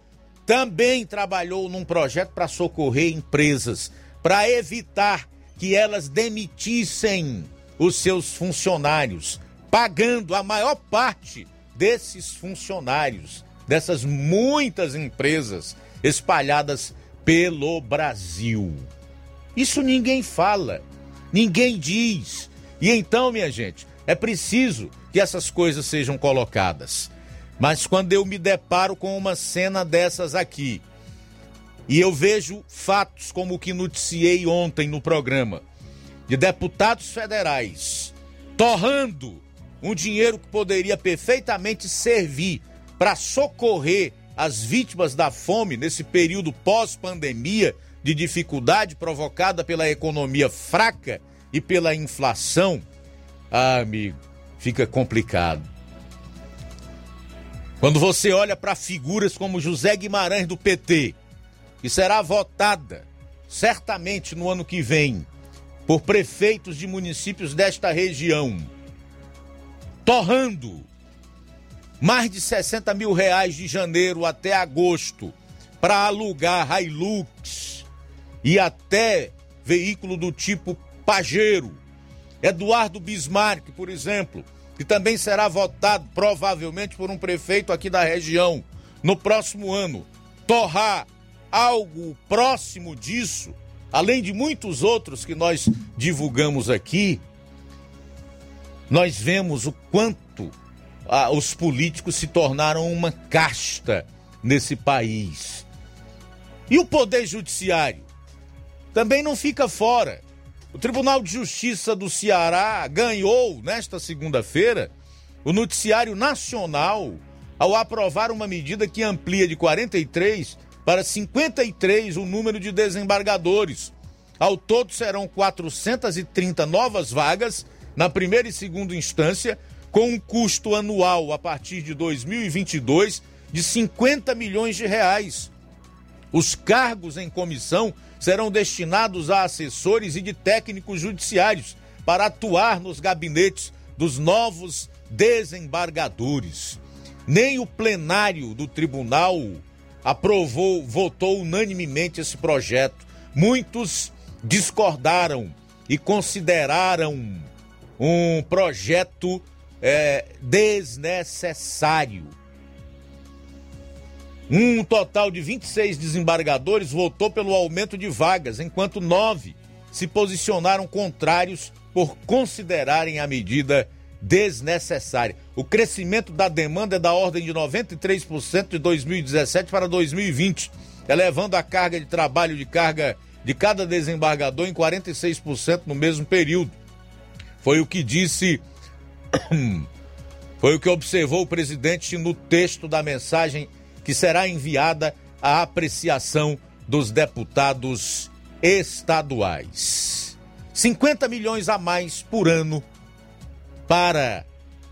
também trabalhou num projeto para socorrer empresas, para evitar que elas demitissem os seus funcionários, pagando a maior parte desses funcionários, dessas muitas empresas espalhadas pelo Brasil. Isso ninguém fala, ninguém diz. E então, minha gente, é preciso que essas coisas sejam colocadas. Mas quando eu me deparo com uma cena dessas aqui, e eu vejo fatos como o que noticiei ontem no programa, de deputados federais torrando um dinheiro que poderia perfeitamente servir para socorrer as vítimas da fome nesse período pós-pandemia de dificuldade provocada pela economia fraca e pela inflação, ah, amigo, fica complicado. Quando você olha para figuras como José Guimarães do PT, que será votada certamente no ano que vem por prefeitos de municípios desta região, torrando mais de 60 mil reais de janeiro até agosto para alugar Hilux e até veículo do tipo Pajero. Eduardo Bismarck, por exemplo, que também será votado provavelmente por um prefeito aqui da região no próximo ano, torrar algo próximo disso, além de muitos outros que nós divulgamos aqui, nós vemos o quanto ah, os políticos se tornaram uma casta nesse país. E o Poder Judiciário também não fica fora. O Tribunal de Justiça do Ceará ganhou, nesta segunda-feira, o Noticiário Nacional ao aprovar uma medida que amplia de 43 para 53 o número de desembargadores. Ao todo serão 430 novas vagas na primeira e segunda instância, com um custo anual a partir de 2022 de 50 milhões de reais. Os cargos em comissão serão destinados a assessores e de técnicos judiciários para atuar nos gabinetes dos novos desembargadores. Nem o plenário do tribunal aprovou, votou unanimemente esse projeto. Muitos discordaram e consideraram um projeto é, desnecessário. Um total de 26 desembargadores votou pelo aumento de vagas, enquanto nove se posicionaram contrários por considerarem a medida desnecessária. O crescimento da demanda é da ordem de 93% de 2017 para 2020, elevando a carga de trabalho de carga de cada desembargador em 46% no mesmo período. Foi o que disse [COUGHS] Foi o que observou o presidente no texto da mensagem que será enviada à apreciação dos deputados estaduais. 50 milhões a mais por ano para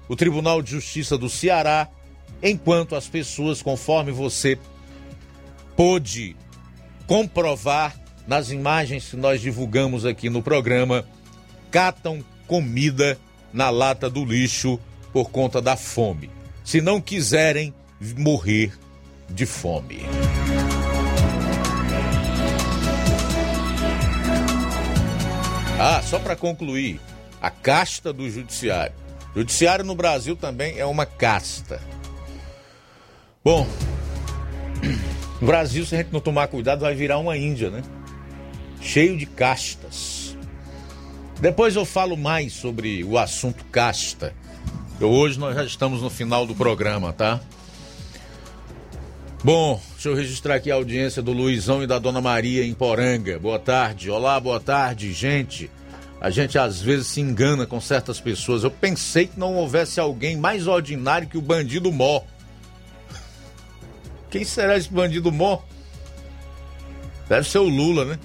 o Tribunal de Justiça do Ceará, enquanto as pessoas, conforme você pôde comprovar nas imagens que nós divulgamos aqui no programa, catam comida na lata do lixo por conta da fome, se não quiserem morrer de fome. Ah, só para concluir, a casta do judiciário. Judiciário no Brasil também é uma casta. Bom, no Brasil, se a gente não tomar cuidado, vai virar uma Índia, né? Cheio de castas. Depois eu falo mais sobre o assunto casta Hoje nós já estamos no final do programa, tá? Bom, deixa eu registrar aqui a audiência do Luizão e da Dona Maria em Poranga. Boa tarde. Olá, boa tarde, gente. A gente às vezes se engana com certas pessoas. Eu pensei que não houvesse alguém mais ordinário que o bandido Mó. Quem será esse bandido Mó? Deve ser o Lula, né?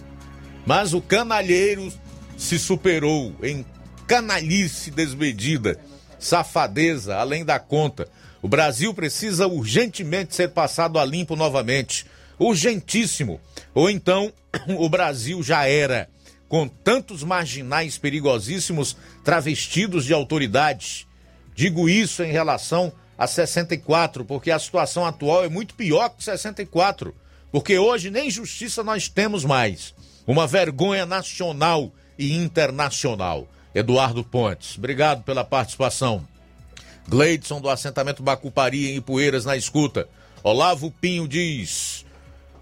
Mas o canalheiro se superou em canalice desmedida, safadeza além da conta. O Brasil precisa urgentemente ser passado a limpo novamente. Urgentíssimo. Ou então [CLEARS THROAT] o Brasil já era, com tantos marginais perigosíssimos travestidos de autoridade. Digo isso em relação a 64, porque a situação atual é muito pior que 64. Porque hoje nem justiça nós temos mais. Uma vergonha nacional e internacional. Eduardo Pontes, obrigado pela participação. Gleidson do assentamento Bacupari em Ipueiras na escuta. Olavo Pinho diz: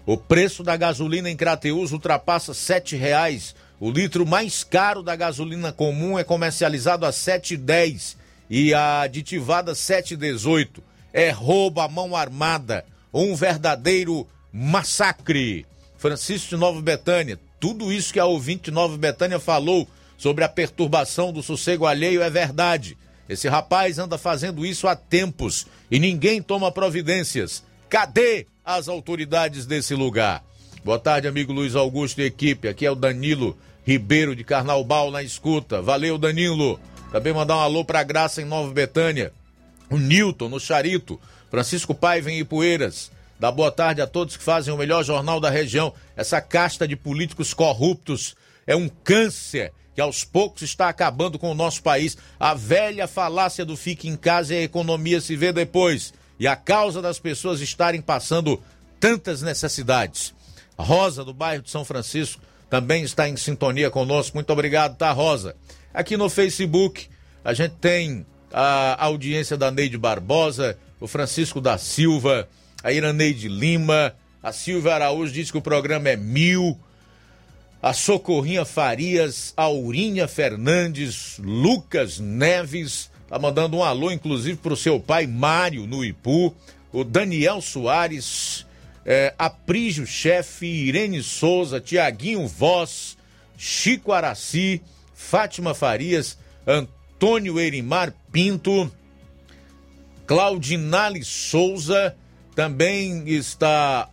o preço da gasolina em Crateus ultrapassa sete reais. O litro mais caro da gasolina comum é comercializado a 7,10 e a aditivada 7,18. É roubo à mão armada, um verdadeiro massacre. Francisco de Nova Betânia, tudo isso que a ouvinte Nova Betânia falou sobre a perturbação do sossego alheio é verdade. Esse rapaz anda fazendo isso há tempos e ninguém toma providências. Cadê as autoridades desse lugar? Boa tarde, amigo Luiz Augusto e equipe. Aqui é o Danilo Ribeiro de Carnaubal na escuta. Valeu, Danilo. Também mandar um alô pra Graça em Nova Betânia. O Newton no Charito. Francisco Paiva em Ipueiras. Dá boa tarde a todos que fazem o melhor jornal da região. Essa casta de políticos corruptos é um câncer que aos poucos está acabando com o nosso país. A velha falácia do fique em casa e a economia se vê depois. E a causa das pessoas estarem passando tantas necessidades. A Rosa, do bairro de São Francisco, também está em sintonia conosco. Muito obrigado, tá, Rosa? Aqui no Facebook, a gente tem a audiência da Neide Barbosa, o Francisco da Silva, a Iraneide Lima, a Silvia Araújo diz que o programa é mil a Socorrinha Farias, Aurinha Fernandes, Lucas Neves, tá mandando um alô, inclusive, para o seu pai Mário, no Ipu, o Daniel Soares, é, Aprígio Chefe, Irene Souza, Tiaguinho Voz, Chico Araci, Fátima Farias, Antônio Erimar Pinto, Claudinale Souza, também está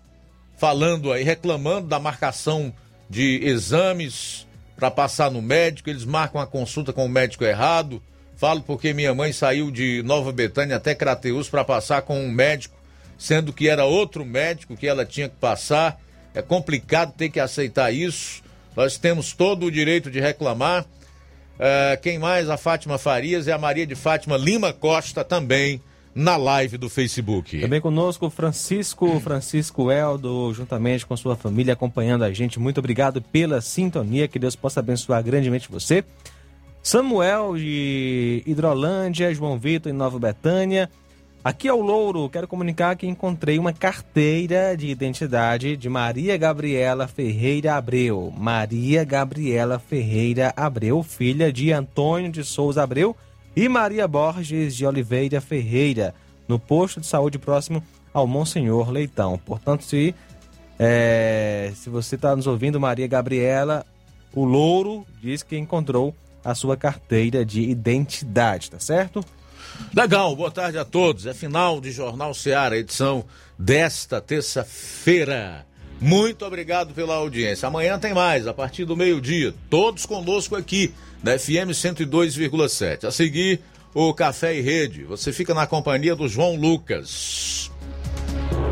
falando aí, reclamando da marcação de exames para passar no médico, eles marcam a consulta com o médico errado. Falo porque minha mãe saiu de Nova Betânia até Crateus para passar com um médico, sendo que era outro médico que ela tinha que passar. É complicado ter que aceitar isso. Nós temos todo o direito de reclamar. É, quem mais? A Fátima Farias e a Maria de Fátima Lima Costa também na live do Facebook. Também conosco Francisco, Francisco Eldo, juntamente com sua família, acompanhando a gente. Muito obrigado pela sintonia, que Deus possa abençoar grandemente você. Samuel de Hidrolândia, João Vitor em Nova Betânia. Aqui é o Louro, quero comunicar que encontrei uma carteira de identidade de Maria Gabriela Ferreira Abreu. Maria Gabriela Ferreira Abreu, filha de Antônio de Souza Abreu e Maria Borges de Oliveira Ferreira, no posto de saúde próximo ao Monsenhor Leitão. Portanto, se, é, se você está nos ouvindo, Maria Gabriela, o Louro diz que encontrou a sua carteira de identidade, tá certo? Legal, boa tarde a todos. É final de Jornal Seara, edição desta terça-feira. Muito obrigado pela audiência. Amanhã tem mais, a partir do meio-dia. Todos conosco aqui da FM 102,7. A seguir, o Café e Rede. Você fica na companhia do João Lucas.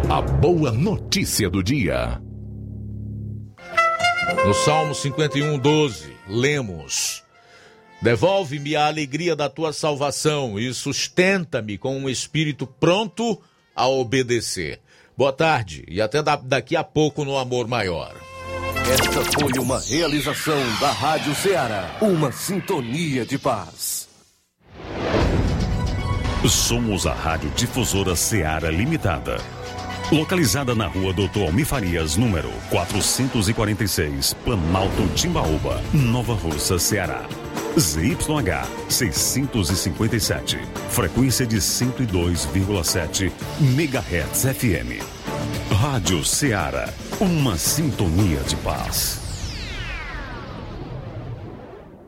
A boa notícia do dia. No Salmo 51, 12, lemos: Devolve-me a alegria da tua salvação e sustenta-me com um espírito pronto a obedecer. Boa tarde e até daqui a pouco no Amor Maior. Esta foi uma realização da Rádio Ceará, uma sintonia de paz. Somos a Rádio Difusora Ceará Limitada. Localizada na rua Doutor Almir Farias, número 446, Planalto Timbaúba, Nova Russa, Ceará. ZYH 657. Frequência de 102,7 MHz FM. Rádio Ceará. Uma sintonia de paz.